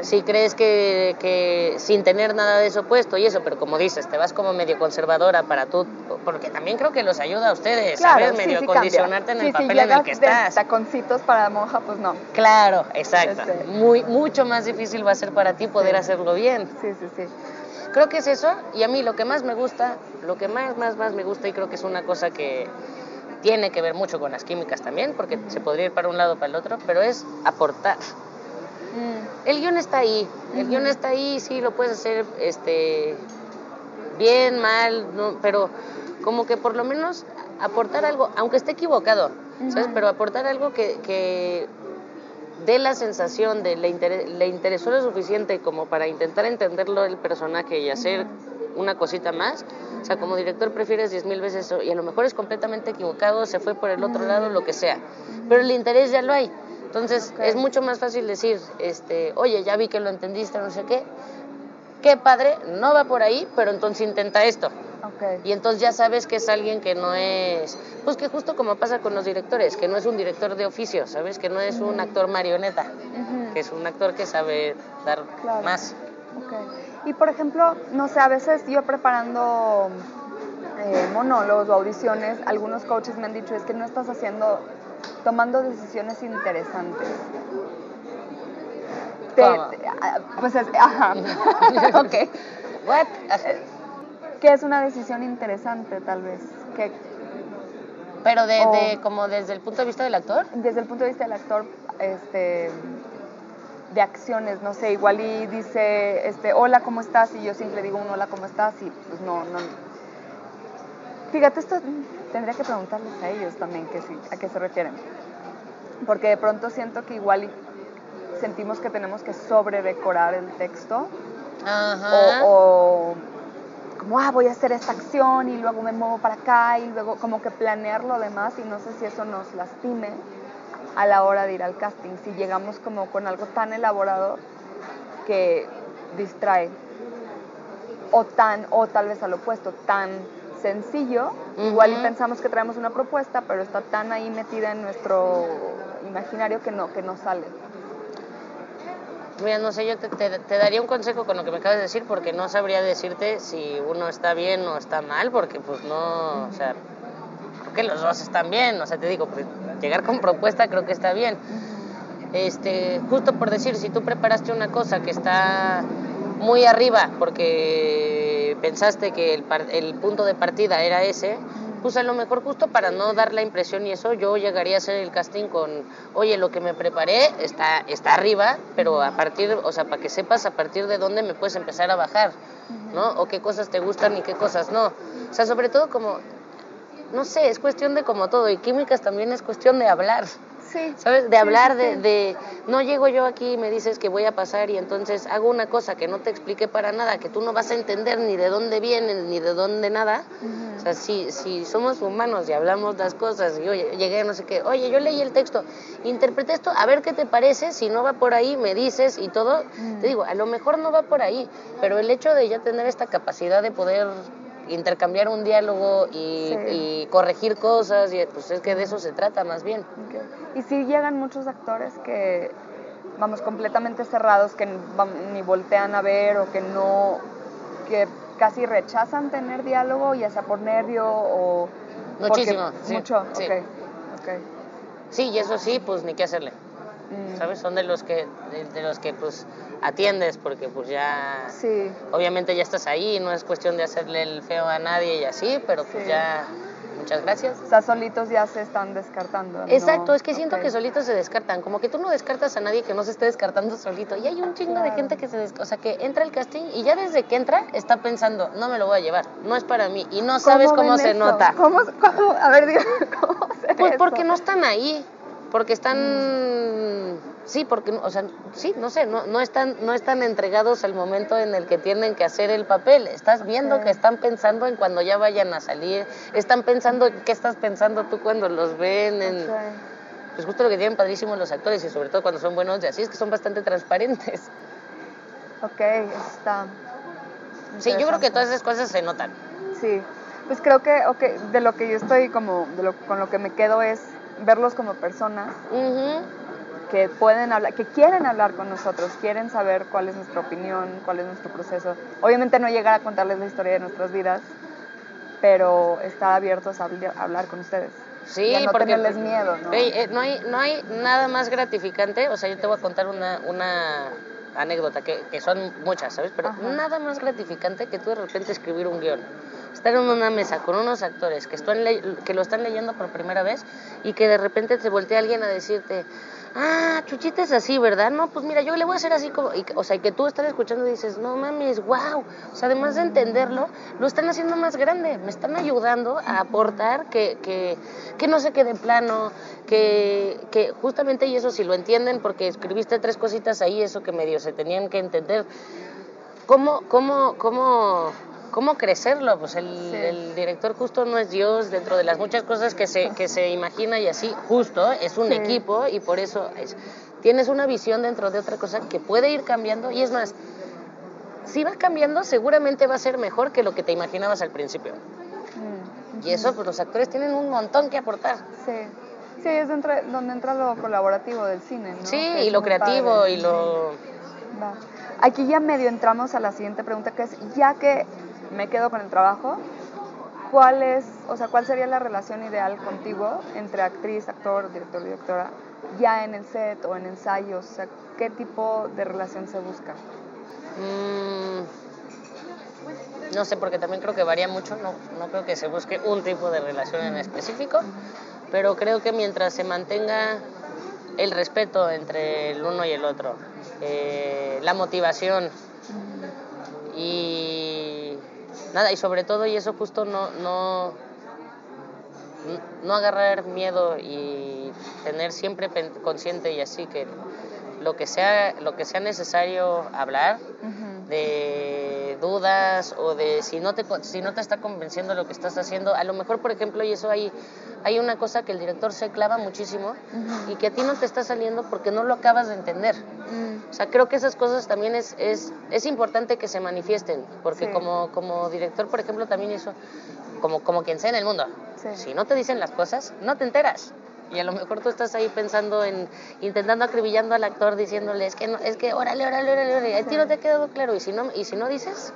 Si crees que, que sin tener nada de eso puesto y eso, pero como dices, te vas como medio conservadora para tú, porque también creo que los ayuda a ustedes, Claro, ¿sabes? sí, Medio sí condicionarte en el papel en el que de estás. taconcitos para monja, pues no. Claro, exacto. Este. Muy, mucho más difícil va a ser para ti poder hacerlo bien. Sí, sí, sí. Creo que es eso, y a mí lo que más me gusta, lo que más, más, más me gusta, y creo que es una cosa que tiene que ver mucho con las químicas también, porque se podría ir para un lado o para el otro, pero es aportar. Mm, El guion está ahí, el guion está ahí, sí, lo puedes hacer este, bien, mal, no, pero como que por lo menos aportar algo, aunque esté equivocado, ¿sabes? Pero aportar algo que, que dé la sensación de le, inter- le interesó lo suficiente como para intentar entenderlo el personaje y hacer una cosita más. O sea, como director prefieres diez mil veces eso y a lo mejor es completamente equivocado, se fue por el otro lado, lo que sea. Pero el interés ya lo hay. Entonces es mucho más fácil decir, este, oye, ya vi que lo entendiste, no sé qué. Qué padre, no va por ahí, pero entonces intenta esto. Y entonces ya sabes que es alguien que no es, pues que justo como pasa con los directores, que no es un director de oficio, ¿sabes? Que no es un actor marioneta, que es un actor que sabe dar Claro. más. Y por ejemplo, no sé, a veces yo preparando eh, monólogos o audiciones, algunos coaches me han dicho es que no estás haciendo, tomando decisiones interesantes. Te- ah, pues es, ajá. (laughs) ok. What? ¿Qué es una decisión interesante tal vez? Que Pero de, O- de- como desde el punto de vista del actor. desde el punto de vista del actor, este de acciones, no sé, igual y dice, este, hola, ¿cómo estás? Y yo siempre digo un hola, ¿cómo estás? Y pues no, no. Fíjate, esto tendría que preguntarles a ellos también que sí, a qué se refieren. Porque de pronto siento que igual sentimos que tenemos que sobredecorar el texto Ajá. o, o como, ah, voy a hacer esta acción y luego me muevo para acá y luego como que planear lo demás y no sé si eso nos lastime a la hora de ir al casting, si llegamos como con algo tan elaborado que distrae o tan, o tal vez al opuesto, tan sencillo, igual y pensamos que traemos una propuesta, pero está tan ahí metida en nuestro imaginario que no, que no sale. Mira, no sé, yo te, te- te daría un consejo con lo que me acabas de decir, porque no sabría decirte si uno está bien o está mal, porque pues no, o sea, creo que los dos están bien, o sea, te digo, pues, llegar con propuesta creo que está bien. este, justo por decir, si tú preparaste una cosa que está muy arriba porque pensaste que el, el punto de partida era ese, pues a lo mejor justo para no dar la impresión y eso, yo llegaría a hacer el casting con, oye, lo que me preparé está, está arriba, pero a partir, o sea, para que sepas a partir de dónde me puedes empezar a bajar, ¿no? O qué cosas te gustan y qué cosas no. O sea, sobre todo como, no sé, es cuestión de como todo, y químicas también es cuestión de hablar. ¿Sabes? De hablar de, de, no llego yo aquí y me dices que voy a pasar y entonces hago una cosa que no te expliqué para nada, que tú no vas a entender ni de dónde viene ni de dónde nada. O sea, si, si somos humanos y hablamos las cosas y oye, llegué no sé qué, oye, yo leí el texto, interpreté esto, a ver qué te parece, si no va por ahí, me dices y todo. Te digo, a lo mejor no va por ahí, pero el hecho de ya tener esta capacidad de poder intercambiar un diálogo y, corregir cosas, y pues es que de eso se trata más bien. Y si llegan muchos actores que, vamos, completamente cerrados, que ni voltean a ver o que no, que casi rechazan tener diálogo, ya sea por nervio o... Muchísimo, sí, Mucho, sí. Okay, Sí, y eso sí, pues ni qué hacerle. Mm. ¿Sabes? Son de los que, de los que pues atiendes porque pues ya sí. obviamente ya estás ahí, no es cuestión de hacerle el feo a nadie y así, pero pues ya muchas gracias. O sea, solitos ya se están descartando. Exacto, es que siento que solitos se descartan, como que tú no descartas a nadie que no se esté descartando solito. Y hay un chingo de gente que se o sea, que entra al casting y ya desde que entra está pensando, no me lo voy a llevar, no es para mí y no sabes cómo, se nota. ¿Cómo, A ver, (laughs) ¿cómo se Pues porque no están ahí, porque están sí, porque, o sea, sí, no sé, no, no, están, no están entregados al momento en el que tienen que hacer el papel. Estás viendo que están pensando en cuando ya vayan a salir, están pensando, ¿qué estás pensando tú cuando los ven? En, Pues justo lo que tienen padrísimos los actores y sobre todo cuando son buenos de así es que son bastante transparentes. Ok, está. Sí, yo creo que todas esas cosas se notan. Sí, pues creo que okay, de lo que yo estoy como, de lo, con lo que me quedo es verlos como personas que pueden hablar, que quieren hablar con nosotros, quieren saber cuál es nuestra opinión, cuál es nuestro proceso. Obviamente no llegar a contarles la historia de nuestras vidas, pero estar abiertos a hablar con ustedes. Sí, no porque tenerles miedo, ¿no? Eh, no, hay, no hay nada más gratificante, o sea, yo te voy a contar una, una anécdota, que, que son muchas, ¿sabes? Pero nada más gratificante que tú de repente escribir un guion estar en una mesa con unos actores que, lo están leyendo por primera vez y que de repente te voltea alguien a decirte, ah, Chuchita es así, ¿verdad? No, pues mira, yo le voy a hacer así como, o sea, y que tú estás escuchando y dices, no mames, wow, o sea, además de entenderlo, lo están haciendo más grande, me están ayudando a aportar que, que, que no se quede plano, que, que justamente, y eso si lo entienden, porque escribiste tres cositas ahí, eso que medio se tenían que entender, ¿cómo, cómo, cómo ¿Cómo crecerlo? Pues el, director justo no es Dios dentro de las muchas cosas que se, que se imagina y así, justo es un equipo y por eso es, tienes una visión dentro de otra cosa que puede ir cambiando y es más, si va cambiando seguramente va a ser mejor que lo que te imaginabas al principio. Mm, y eso, pues los actores tienen un montón que aportar. Sí. Sí, es donde entra lo colaborativo del cine, ¿no? Sí, y lo creativo y lo... Aquí ya medio entramos a la siguiente pregunta, que es, ya que me quedo con el trabajo, ¿cuál es, o sea, cuál sería la relación ideal contigo entre actriz, actor, director, directora, ya en el set o en ensayos? O sea, ¿qué tipo de relación se busca? Mm, no sé, porque también creo que varía mucho, no, no creo que se busque un tipo de relación en específico, pero creo que mientras se mantenga el respeto entre el uno y el otro, eh, la motivación y nada, y sobre todo, y eso justo no, no, no agarrar miedo y tener siempre consciente y así que lo que sea, lo que sea necesario hablar de dudas o de si no te si no te está convenciendo lo que estás haciendo, a lo mejor por ejemplo y eso hay hay una cosa que el director se clava muchísimo y que a ti no te está saliendo porque no lo acabas de entender. O sea, creo que esas cosas también es, es, es importante que se manifiesten, porque como, como director, por ejemplo, también eso, como, como quien sea en el mundo, si no te dicen las cosas, no te enteras. Y a lo mejor tú estás ahí pensando en, intentando acribillando al actor, diciéndole, es que, no, es que, órale, órale, órale, órale, a ti no te ha quedado claro. Y si no, y si no dices,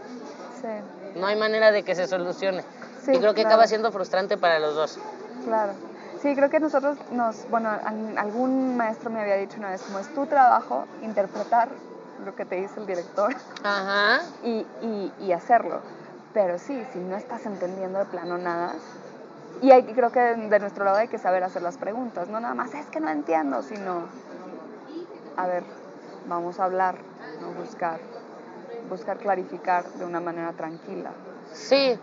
no hay manera de que se solucione. y creo que acaba siendo frustrante para los dos. Claro. Sí, creo que nosotros nos, bueno, algún maestro me había dicho una vez, como es tu trabajo interpretar lo que te dice el director Ajá. y, y, y hacerlo. Pero sí, si no estás entendiendo de plano nada, y hay, creo que de, de nuestro lado hay que saber hacer las preguntas, no nada más es que no entiendo, sino, a ver, vamos a hablar, ¿no? buscar, buscar clarificar de una manera tranquila. Sí.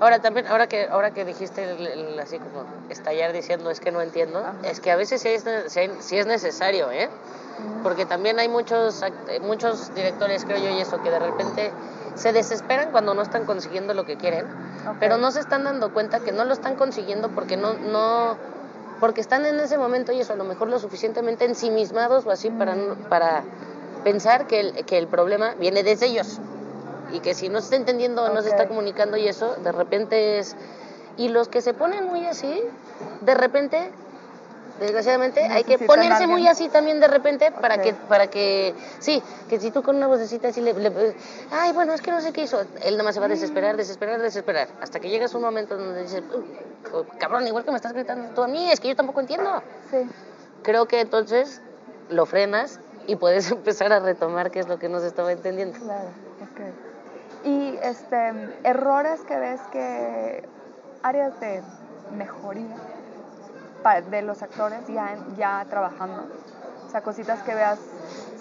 Ahora también, ahora que, ahora que dijiste el- el- así como estallar diciendo es que no entiendo, Ajá. es que a veces sí es, sí es necesario, ¿eh? Porque también hay muchos, eh, muchos directores, creo yo, y eso, que de repente se desesperan cuando no están consiguiendo lo que quieren, pero no se están dando cuenta que no lo están consiguiendo porque no, no, porque están en ese momento y eso, a lo mejor lo suficientemente ensimismados o así para, para pensar que el, que el problema viene desde ellos y que si no se está entendiendo o no se está comunicando y eso, de repente es... Y los que se ponen muy así, de repente, desgraciadamente, hay que ponerse muy así también de repente para que, para que, sí, que si tú con una vocecita así le, le- ay, bueno, es que no sé qué hizo, él nada más se va a desesperar, desesperar, desesperar, hasta que llegas a un momento donde dices, "Uh, oh, cabrón, igual que me estás gritando tú a mí, es que yo tampoco entiendo. Sí. Creo que entonces lo frenas y puedes (laughs) empezar a retomar qué es lo que no se estaba entendiendo. Claro, ok. Y este, errores que ves que, áreas de mejoría de los actores ya, ya trabajando, o sea, cositas que veas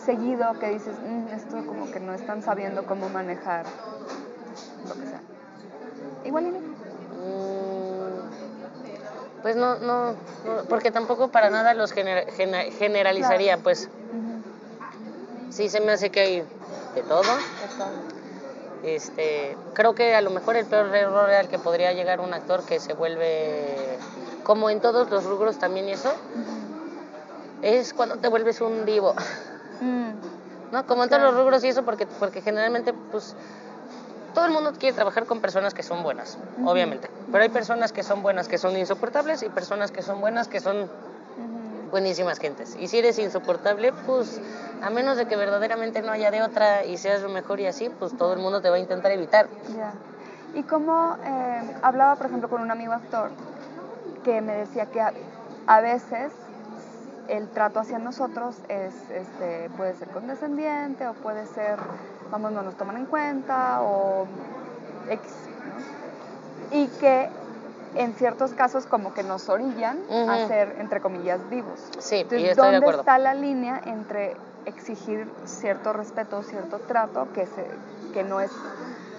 seguido que dices, "Mm, esto como que no están sabiendo cómo manejar, lo que sea. Igual y no. Mm, Pues no, no, no, porque tampoco para nada los gener- gener- generalizaría, Claro. pues Ujú, sí se me hace que hay de todo. está. Este, creo que a lo mejor el peor error al que podría llegar un actor que se vuelve, como en todos los rubros también y eso, es cuando te vuelves un divo. Mm, ¿no? Como en todos los rubros y eso, porque, porque generalmente, pues, todo el mundo quiere trabajar con personas que son buenas, obviamente. Pero hay personas que son buenas que son insoportables y personas que son buenas que son. Buenísimas gentes. Y si eres insoportable, pues, a menos de que verdaderamente no haya de otra y seas lo mejor y así, pues todo el mundo te va a intentar evitar. Ya. Y como eh, hablaba, por ejemplo, con un amigo actor que me decía que a, veces el trato hacia nosotros es, este, puede ser condescendiente o puede ser, vamos, no nos toman en cuenta o X. Y que en ciertos casos como que nos orillan a ser, entre comillas, vivos. Sí, y estoy de ¿dónde acuerdo. está la línea entre exigir cierto respeto, cierto trato, que, se, que no es,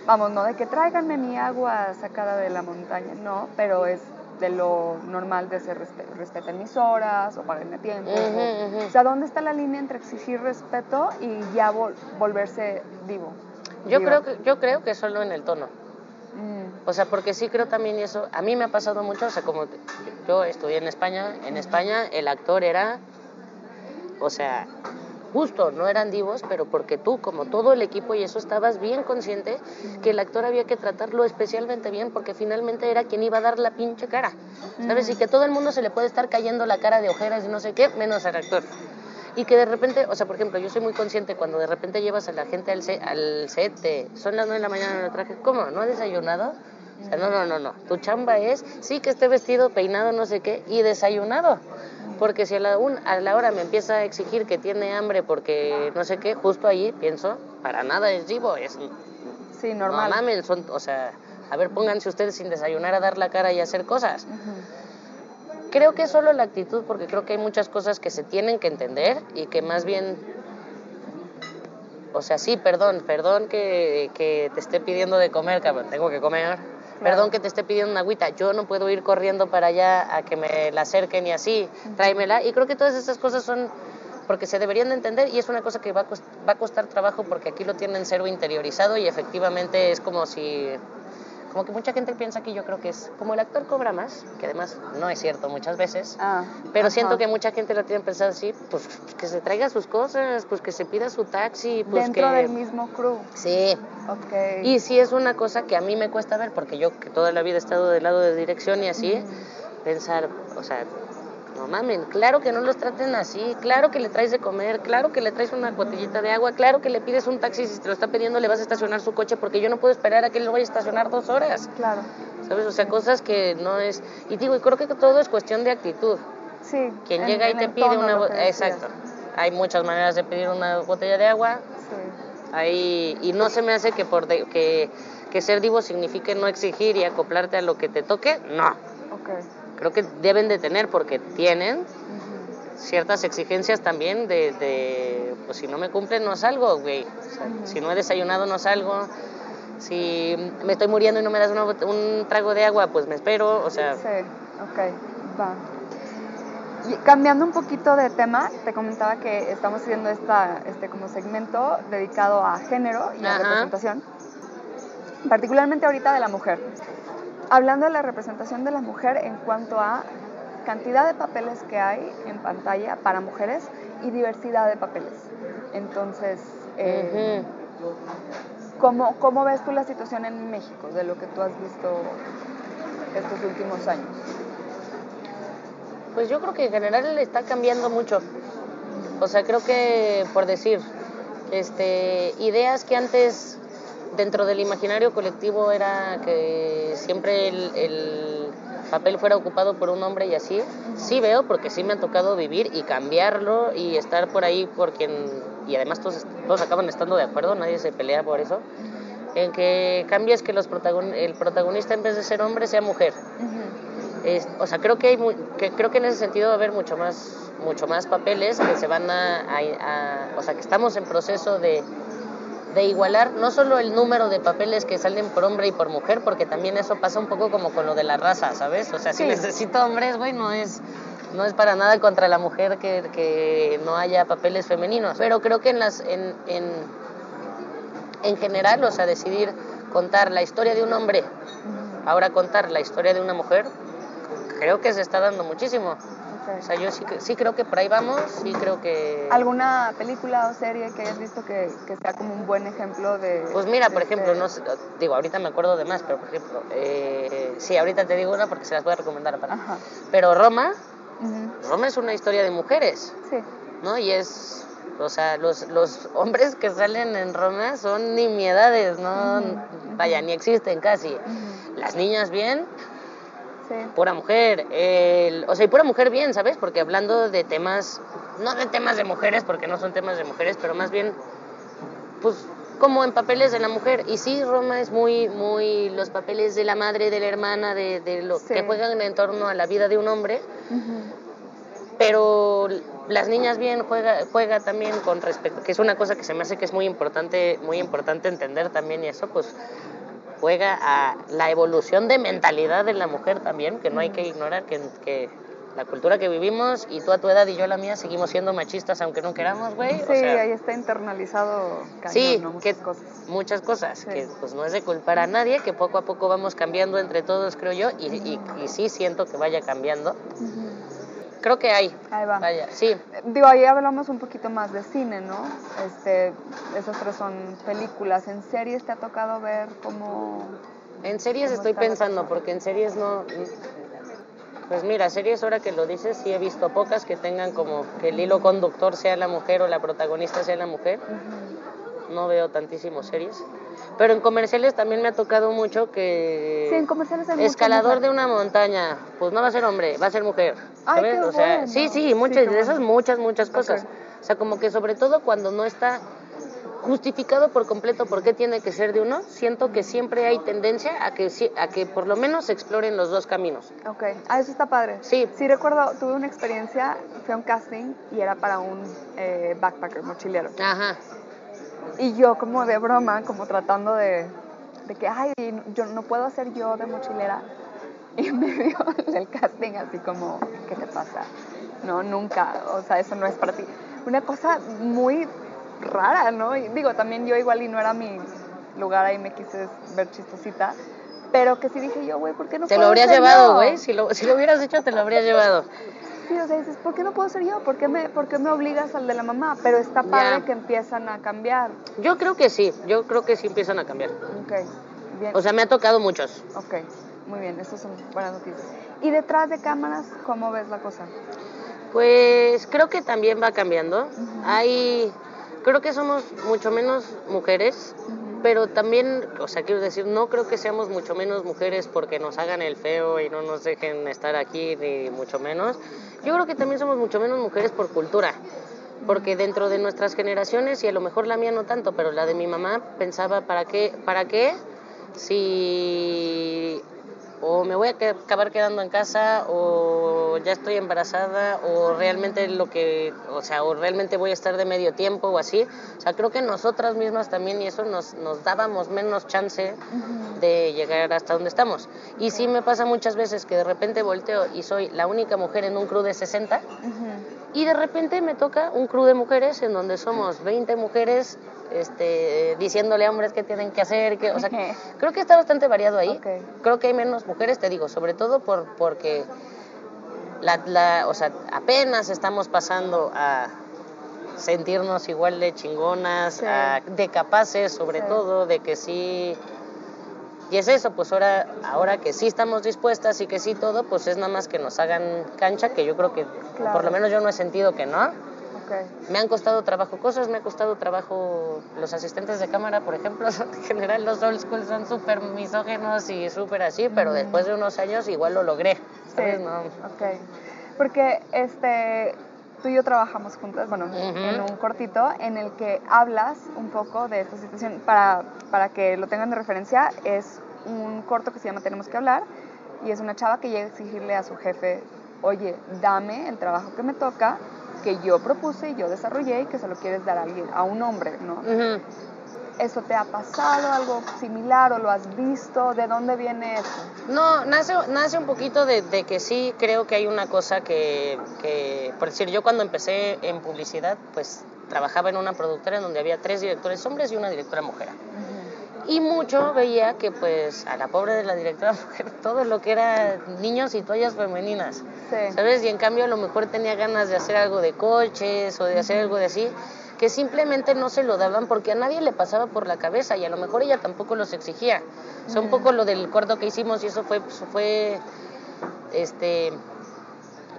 vamos, no de que tráiganme mi agua sacada de la montaña, no, pero es de lo normal de ser respe- respeten mis horas o a tiempo. O, sea, ¿dónde está la línea entre exigir respeto y ya vol- volverse vivo? Yo creo, que, yo creo que solo en el tono. O sea, porque sí creo también eso, a mí me ha pasado mucho, o sea, como yo estudié en España, en España el actor era, o sea, justo, no eran divos, pero porque tú, como todo el equipo y eso, estabas bien consciente que el actor había que tratarlo especialmente bien porque finalmente era quien iba a dar la pinche cara, ¿sabes? Y que todo el mundo se le puede estar cayendo la cara de ojeras y no sé qué, menos al actor. Y que de repente, o sea, por ejemplo, yo soy muy consciente cuando de repente llevas a la gente al set, al set de, son las 9 de la mañana, no traje, ¿cómo? ¿No ha desayunado? O sea, no, no, no, no. Tu chamba es, sí, que esté vestido, peinado, no sé qué, y desayunado. Porque si a la, un- a la hora me empieza a exigir que tiene hambre porque no sé qué, justo ahí pienso, para nada es vivo, es sí, normal. no mamen, son, o sea, a ver, pónganse ustedes sin desayunar a dar la cara y a hacer cosas. Ujú. Creo que es solo la actitud, porque creo que hay muchas cosas que se tienen que entender y que más bien, o sea, sí, perdón, perdón que, que te esté pidiendo de comer, cabrón, tengo que comer. Perdón que te esté pidiendo una agüita, yo no puedo ir corriendo para allá a que me la acerquen y así, tráemela. Y creo que todas esas cosas son porque se deberían de entender y es una cosa que va a, cost- va a costar trabajo porque aquí lo tienen cero interiorizado y efectivamente es como si como que mucha gente piensa que yo creo que es como el actor cobra más, que además no es cierto muchas veces, Ah, pero ajá. siento que mucha gente lo tiene pensado así, pues que se traiga sus cosas, pues que se pida su taxi, pues Dentro que... del mismo crew. Sí, Ok. y sí es una cosa que a mí me cuesta ver, porque yo que toda la vida he estado del lado de dirección y así, pensar, o sea, no mamen, claro que no los traten así, claro que le traes de comer, claro que le traes una botellita de agua, claro que le pides un taxi, si te lo está pidiendo le vas a estacionar su coche, porque yo no puedo esperar a que él lo vaya a estacionar dos horas. Claro. ¿sabes? O sea, cosas que no es... Y digo, y creo que todo es cuestión de actitud. Sí. Quien en- llega y te pide una... Exacto. Hay muchas maneras de pedir una botella de agua. Sí. Ahí, y no se me hace que, por de- que, que ser divo signifique no exigir y acoplarte a lo que te toque. No. Ok. Creo que deben de tener porque tienen ciertas exigencias también de, de, pues si no me cumplen no salgo, güey. O sea, Si no he desayunado no salgo. Si me estoy muriendo y no me das una un trago de agua, pues me espero. O sea, Sí, ok, va. Y cambiando un poquito de tema, te comentaba que estamos haciendo esta, este como segmento dedicado a género y a Ajá. representación, particularmente ahorita de la mujer. Hablando de la representación de la mujer en cuanto a cantidad de papeles que hay en pantalla para mujeres y diversidad de papeles. Entonces, eh. ¿cómo, ¿cómo ves tú la situación en México de lo que tú has visto estos últimos años? pues yo creo que en general está cambiando mucho. O sea, creo que, por decir, este, ideas que antes dentro del imaginario colectivo era que siempre el, el papel fuera ocupado por un hombre y así, sí veo porque sí me ha tocado vivir y cambiarlo y estar por ahí por quien, y además todos, todos acaban estando de acuerdo, nadie se pelea por eso, en que cambies que los protagon- el protagonista en vez de ser hombre sea mujer. Es- o sea, creo que, hay que creo que en ese sentido va a haber mucho más, mucho más papeles que se van a, a- a- o sea, que estamos en proceso de, de igualar no solo el número de papeles que salen por hombre y por mujer, porque también eso pasa un poco como con lo de la raza, ¿sabes? O sea, si Sí. necesito hombres, güey, no es, no es para nada contra la mujer que, que no haya papeles femeninos, pero creo que en las, en, en, en general, o sea, decidir contar la historia de un hombre, ahora contar la historia de una mujer, creo que se está dando muchísimo. O sea, yo sí, sí creo que por ahí vamos, sí creo que... ¿Alguna película o serie que hayas visto que, que sea como un buen ejemplo de... Pues mira, por de ejemplo, este- no sé, digo, ahorita me acuerdo de más, pero por ejemplo, eh, sí, ahorita te digo una porque se las voy a recomendar aparte. Ajá. Pero Roma, Ujú. Roma es una historia de mujeres, Sí. ¿no? Y es, o sea, los, los hombres que salen en Roma son nimiedades, ¿no? Vaya, ni existen casi. Las niñas bien, Sí. pura mujer, el- o sea, y pura mujer bien, ¿sabes? Porque hablando de temas, no de temas de mujeres, porque no son temas de mujeres, pero más bien, pues, como en papeles de la mujer. Y sí, Roma es muy, muy los papeles de la madre, de la hermana, de, de lo Sí. que juegan en torno a la vida de un hombre, pero las niñas bien juega, juega también con respecto, que es una cosa que se me hace que es muy importante, muy importante entender también y eso, pues juega a la evolución de mentalidad de la mujer también, que no hay que ignorar que, que la cultura que vivimos y tú a tu edad y yo a la mía seguimos siendo machistas aunque no queramos, güey. Sí, o sea, ahí está internalizado cañón, Sí, ¿no? que Muchas cosas. muchas cosas, Sí. que pues no es de culpar a nadie, que poco a poco vamos cambiando entre todos, creo yo, y, y, y sí siento que vaya cambiando. Ujú. Creo que hay, Ahí va. vaya, sí, Digo, ahí hablamos un poquito más de cine, ¿no? Este, esas tres son películas. ¿En series te ha tocado ver cómo...? En series ¿Cómo estoy pensando, porque en series no... Pues mira, series ahora que lo dices, sí he visto pocas que tengan como que el hilo conductor sea la mujer o la protagonista sea la mujer. No veo tantísimos series. Pero en comerciales también me ha tocado mucho que... Sí, en comerciales hay Escalador mujer. de una montaña, pues no va a ser hombre, va a ser mujer. Ay, ¿sabes? qué o sea, bueno. sí, sí, Sí, muchas qué de esas, muchas, muchas cosas. Ok. O sea, como que sobre todo cuando no está justificado por completo por qué tiene que ser de uno, siento que siempre hay tendencia a que, sí- a que por lo menos se exploren los dos caminos. Ok, ah, eso está padre. Sí. Sí, recuerdo, tuve una experiencia, fui a un casting y era para un eh, backpacker, mochilero. Ajá. Y yo como de broma, como tratando de, de que, ay, yo no puedo hacer yo de mochilera. Y (laughs) me vio en el casting así como, ¿qué te pasa? No, nunca, o sea, eso no es para ti. Una cosa muy rara, ¿no? Y digo, también yo igual y no era mi lugar ahí, me quise ver chistosita. Pero que sí dije yo, güey, ¿por qué no Te lo habrías llevado, güey. Si lo, si lo hubieras hecho, te lo habrías llevado. Sí, o sea, dices, ¿por qué no puedo ser yo? ¿Por qué me, por qué me obligas al de la mamá? Pero está padre Ya. que empiezan a cambiar. Yo creo que sí, yo creo que sí empiezan a cambiar. Ok, bien. O sea, me ha tocado muchos. ok, muy bien, esas son buenas noticias. Y detrás de cámaras, ¿cómo ves la cosa? Pues creo que también va cambiando. Hay, creo que somos mucho menos mujeres, pero también, o sea, quiero decir, no creo que seamos mucho menos mujeres porque nos hagan el feo y no nos dejen estar aquí, ni mucho menos. Yo creo que también somos mucho menos mujeres por cultura, porque dentro de nuestras generaciones, y a lo mejor la mía no tanto, pero la de mi mamá, pensaba, ¿para qué? ¿Para qué? Si o me voy a acabar quedando en casa o ya estoy embarazada o realmente lo que, o sea, o realmente voy a estar de medio tiempo o así. O sea, creo que nosotras mismas también y eso nos, nos dábamos menos chance de llegar hasta donde estamos. Y sí me pasa muchas veces que de repente volteo y soy la única mujer en un crew de 60 y de repente me toca un crew de mujeres en donde somos 20 mujeres este, diciéndole a hombres qué tienen que hacer. Que, o sea, creo que está bastante variado ahí. Creo que hay menos mujeres, te digo, sobre todo por, porque la, la, o sea, apenas estamos pasando a sentirnos igual de chingonas, de capaces sobre todo, de que sí. Y es eso, pues ahora, ahora que sí estamos dispuestas y que sí todo, pues es nada más que nos hagan cancha, que yo creo que por lo menos yo no he sentido que no. Me han costado trabajo cosas, me ha costado trabajo los asistentes de cámara, por ejemplo, (laughs) en general los old school son súper misógenos y súper así, pero después de unos años igual lo logré. ¿Sabes? No. Ok. Porque este, tú y yo trabajamos juntas, bueno, en un cortito en el que hablas un poco de esta situación. Para, para que lo tengan de referencia, es un corto que se llama Tenemos que hablar y es una chava que llega a exigirle a su jefe, oye, dame el trabajo que me toca, que yo propuse y yo desarrollé y que se lo quieres dar a alguien, a un hombre, ¿no? ¿Eso te ha pasado, algo similar o lo has visto? ¿De dónde viene eso? No, nace, nace un poquito de, que sí creo que hay una cosa que, que, por decir, yo cuando empecé en publicidad, pues trabajaba en una productora en donde había tres directores hombres y una directora mujer. Y mucho veía que pues a la pobre de la directora (laughs) mujer todo lo que era niños y toallas femeninas, ¿sabes? Y en cambio a lo mejor tenía ganas de hacer algo de coches o de hacer algo de así que simplemente no se lo daban porque a nadie le pasaba por la cabeza y a lo mejor ella tampoco los exigía. O sea, un poco lo del acuerdo que hicimos y eso fue, pues, fue este,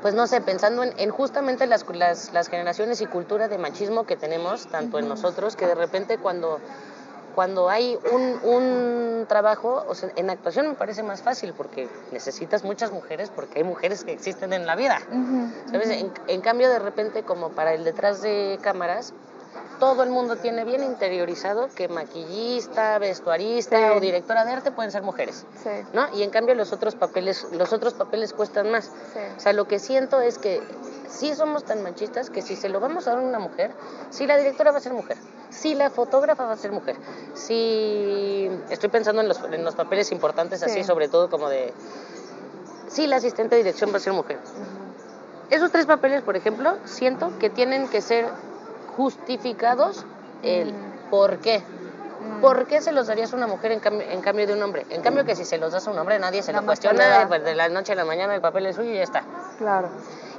pues no sé, pensando en, justamente las, las, las, generaciones y cultura de machismo que tenemos, tanto en nosotros, que de repente cuando, cuando hay un, un trabajo, o sea, en actuación me parece más fácil porque necesitas muchas mujeres porque hay mujeres que existen en la vida. ¿Sabes? En, en, cambio, de repente, como para el detrás de cámaras, todo el mundo tiene bien interiorizado que maquillista, vestuarista o directora de arte pueden ser mujeres, ¿no? Y en cambio los otros papeles, los otros papeles cuestan más. O sea, lo que siento es que sí somos tan machistas que si se lo vamos a dar a una mujer, si la directora va a ser mujer, si la fotógrafa va a ser mujer, si estoy pensando en los, en los papeles importantes así, sobre todo como de si la asistente de dirección va a ser mujer. Esos tres papeles, por ejemplo, siento que tienen que ser justificados el mm. por qué. Mm. ¿Por qué se los darías a una mujer en cambio, en cambio de un hombre? En cambio que si se los das a un hombre nadie se lo cuestiona, pues de la noche a la mañana el papel es suyo y ya está. Claro.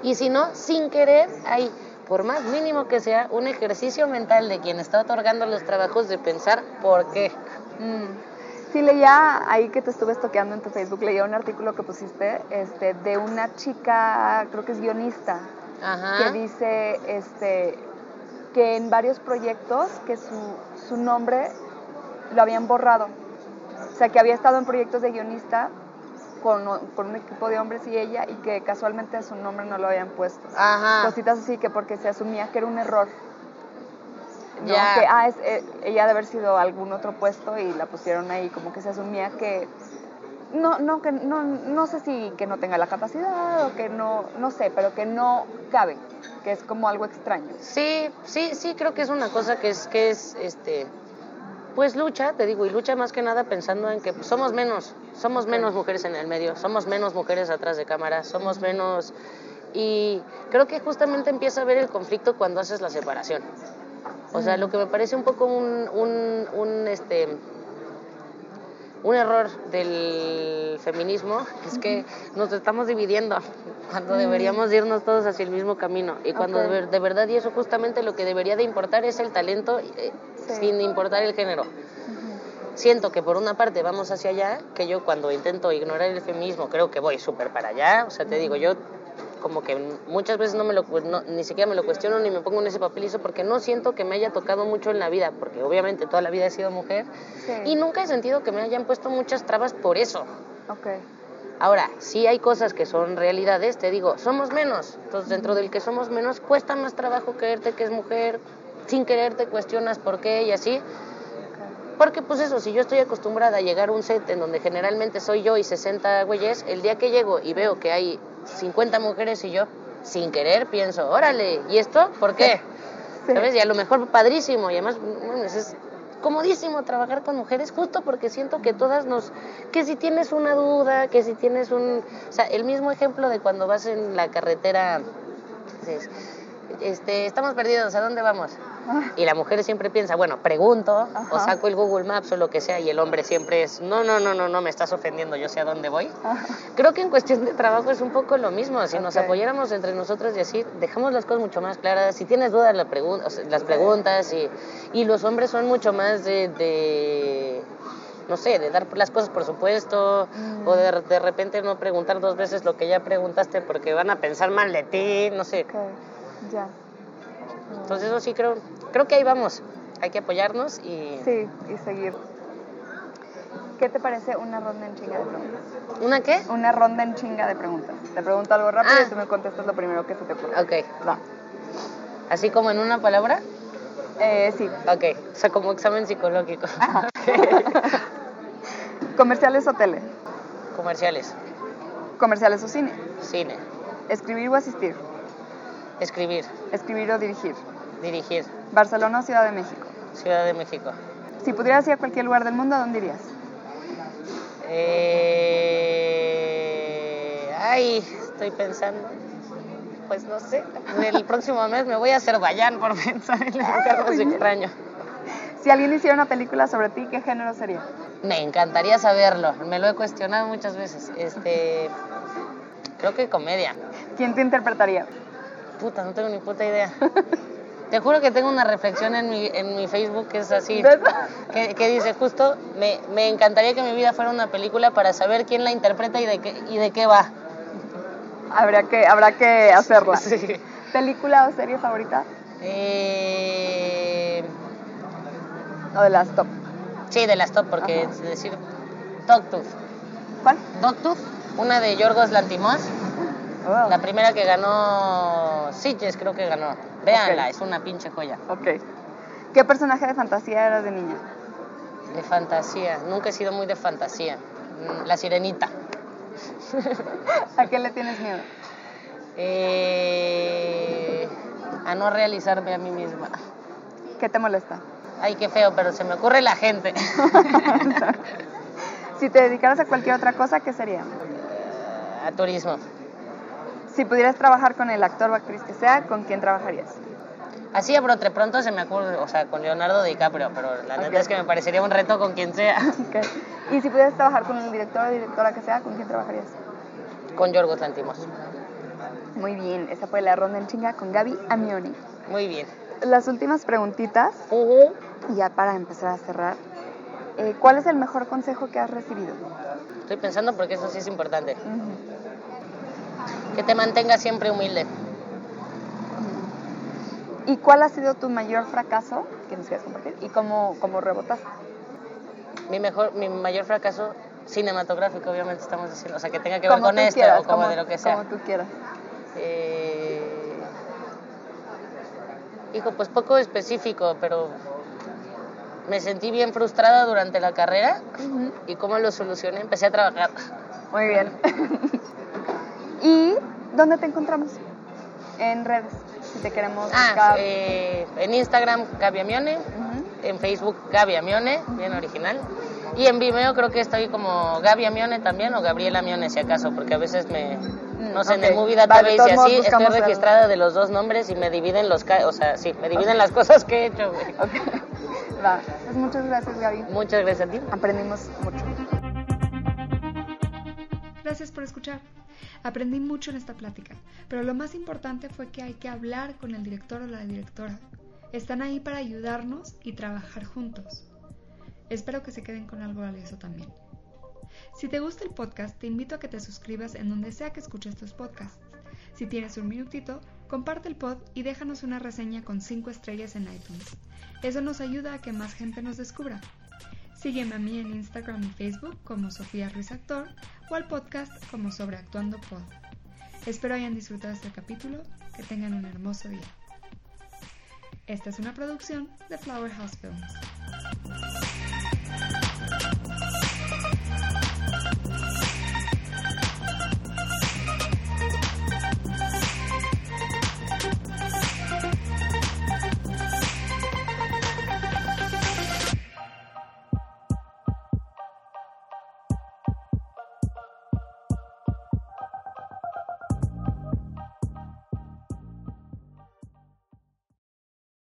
Y si no, sin querer, hay, por más mínimo que sea, un ejercicio mental de quien está otorgando los trabajos de pensar por qué. Mm. Sí, leía ahí que te estuve estoqueando en tu Facebook, leía un artículo que pusiste este, de una chica, creo que es guionista, que dice, este, que en varios proyectos que su, su nombre lo habían borrado. O sea, que había estado en proyectos de guionista con, con, un equipo de hombres y ella y que casualmente a su nombre no lo habían puesto. Ajá. Cositas así que porque se asumía que era un error. ¿no? Que ah, es, eh, ella de haber sido algún otro puesto y la pusieron ahí, como que se asumía que no, no, que no, no sé si que no tenga la capacidad o que no, no sé, pero que no cabe que es como algo extraño. Sí, sí, sí, creo que es una cosa que es, que es, este, pues lucha, te digo, y lucha más que nada pensando en que somos menos, somos menos mujeres en el medio, somos menos mujeres atrás de cámara, somos menos, y creo que justamente empieza a ver el conflicto cuando haces la separación. O sea, lo que me parece un poco un, un, un este, un error del feminismo es que nos estamos dividiendo cuando deberíamos irnos todos hacia el mismo camino. Y cuando de, verdad y eso justamente lo que debería de importar es el talento eh, sin importar el género. Siento que por una parte vamos hacia allá, que yo cuando intento ignorar el feminismo creo que voy súper para allá, o sea, te digo, yo como que muchas veces no me lo, no, ni siquiera me lo cuestiono ni me pongo en ese papel eso porque no siento que me haya tocado mucho en la vida, porque obviamente toda la vida he sido mujer Sí. y nunca he sentido que me hayan puesto muchas trabas por eso. Ahora, sí hay cosas que son realidades, te digo, somos menos. Entonces, dentro del que somos menos, cuesta más trabajo creerte que es mujer, sin quererte cuestionas por qué y así. Porque pues eso, si yo estoy acostumbrada a llegar a un set en donde generalmente soy yo y 60 güeyes, el día que llego y veo que hay 50 mujeres y yo, sin querer, pienso, órale, ¿y esto? ¿Por qué? (laughs) Sí. ¿Sabes? Y a lo mejor padrísimo, y además bueno, es comodísimo trabajar con mujeres justo porque siento que todas nos, que si tienes una duda, que si tienes un, o sea, el mismo ejemplo de cuando vas en la carretera, este, estamos perdidos, ¿a dónde vamos? Y la mujer siempre piensa, bueno, pregunto o saco el Google Maps o lo que sea y el hombre siempre es, no, no, no, no, no, me estás ofendiendo, yo sé a dónde voy. Creo que en cuestión de trabajo es un poco lo mismo, si nos apoyáramos entre nosotros y así, dejamos las cosas mucho más claras, si tienes dudas la pregun- o sea, las preguntas y, y los hombres son mucho más de, de, no sé, de dar las cosas por supuesto o de, de repente no preguntar dos veces lo que ya preguntaste porque van a pensar mal de ti, no sé. Ya. Entonces eso sí creo, creo que ahí vamos, hay que apoyarnos y... Sí, y seguir. ¿Qué te parece una ronda en chinga de preguntas? ¿Una qué? Una ronda en chinga de preguntas. Te pregunto algo rápido Ah. y tú me contestas lo primero que se te ocurra. Ok, Va. así como en una palabra. Eh, sí. Ok, o sea, como examen psicológico. (laughs) ¿Comerciales o tele? Comerciales, ¿Comerciales o cine? cine, ¿Escribir o asistir? Escribir, ¿Escribir o dirigir? dirigir, ¿Barcelona o Ciudad de México? Ciudad de México. Si pudieras ir a cualquier lugar del mundo, ¿a dónde irías? Eh... Ay, estoy pensando. Pues no sé, el próximo mes me voy a Azerbaiyán por (laughs) pensar en el lugar más extraño. Si alguien hiciera una película sobre ti, ¿qué género sería? Me encantaría saberlo, me lo he cuestionado muchas veces. Este, creo que comedia. ¿Quién te interpretaría? Puta, no tengo ni puta idea. Te juro que tengo una reflexión en mi, en mi Facebook que es así, que, que dice justo, me, me encantaría que mi vida fuera una película para saber quién la interpreta y de qué, y de qué va. Habría que, habrá que hacerla. (laughs) Sí. ¿Película o serie favorita? Eh, O de las top. sí, de las top, porque Ajá. es decir, Dogtooth. ¿Cuál? Dogtooth, una de Yorgos Lantimos, Oh, la primera que ganó Sitges, creo que ganó. Véanla, es una pinche joya. Ok. ¿Qué personaje de fantasía eras de niña? De fantasía, nunca he sido muy de fantasía. Mm, La sirenita. (laughs) ¿A qué le tienes miedo? Eh, a no realizarme a mí misma. ¿Qué te molesta? Ay, qué feo, pero se me ocurre la gente. (laughs) Si te dedicaras a cualquier otra cosa, ¿qué sería? a turismo. Si pudieras trabajar con el actor o actriz que sea, ¿con quién trabajarías? Así a brote pronto se me ocurre, o sea, con Leonardo DiCaprio, pero la Ok. neta es que me parecería un reto con quien sea. (laughs) Ok. Y si pudieras trabajar con el director o directora que sea, ¿con quién trabajarías? Con Yorgos Lantimos. Muy bien, esa fue la ronda en chinga con Gaby Amioni. Muy bien. Las últimas preguntitas, Ujú. y ya para empezar a cerrar. Eh, ¿Cuál es el mejor consejo que has recibido? Estoy pensando porque eso sí es importante. Ujú. Que te mantengas siempre humilde. ¿Y cuál ha sido tu mayor fracaso que nos quieras compartir? ¿Y cómo, cómo rebotaste? Mi mejor, mi mayor fracaso cinematográfico, obviamente estamos diciendo, o sea, que tenga que ver Como con esto quieras, o como, como- de lo que sea. Como tú quieras. Eh, Hijo, pues poco específico, pero me sentí bien frustrada durante la carrera Ujú. y cómo lo solucioné, empecé a trabajar. Muy bien. (laughs) ¿Y dónde te encontramos? En redes, si te queremos Ah, buscar. eh, en Instagram Gaby Amione, Ujú. en Facebook Gaby Amione, bien original. Y en Vimeo creo que estoy como Gaby Amione también o Gabriela Amione si acaso, porque a veces me, no sé, en el. Movie Vale, Database y así estoy el- registrada de los dos nombres y me dividen los, ca- o sea, sí, me dividen las cosas que he hecho. güey. (laughs) Ok. Va. Pues muchas gracias, Gaby. Muchas gracias a ti. Aprendimos mucho. Gracias por escuchar. Aprendí mucho en esta plática, pero lo más importante fue que hay que hablar con el director o la directora. Están ahí para ayudarnos y trabajar juntos. Espero que se queden con algo valioso también. Si te gusta el podcast, te invito a que te suscribas en donde sea que escuches tus podcasts. Si tienes un minutito, comparte el pod y déjanos una reseña con 5 estrellas en iTunes. Eso nos ayuda a que más gente nos descubra. Sígueme a mí en Instagram y Facebook como Sofía Ruiz Actor o al podcast como Sobreactuando Pod. Espero hayan disfrutado este capítulo, que tengan un hermoso día. Esta es una producción de Flower House Films.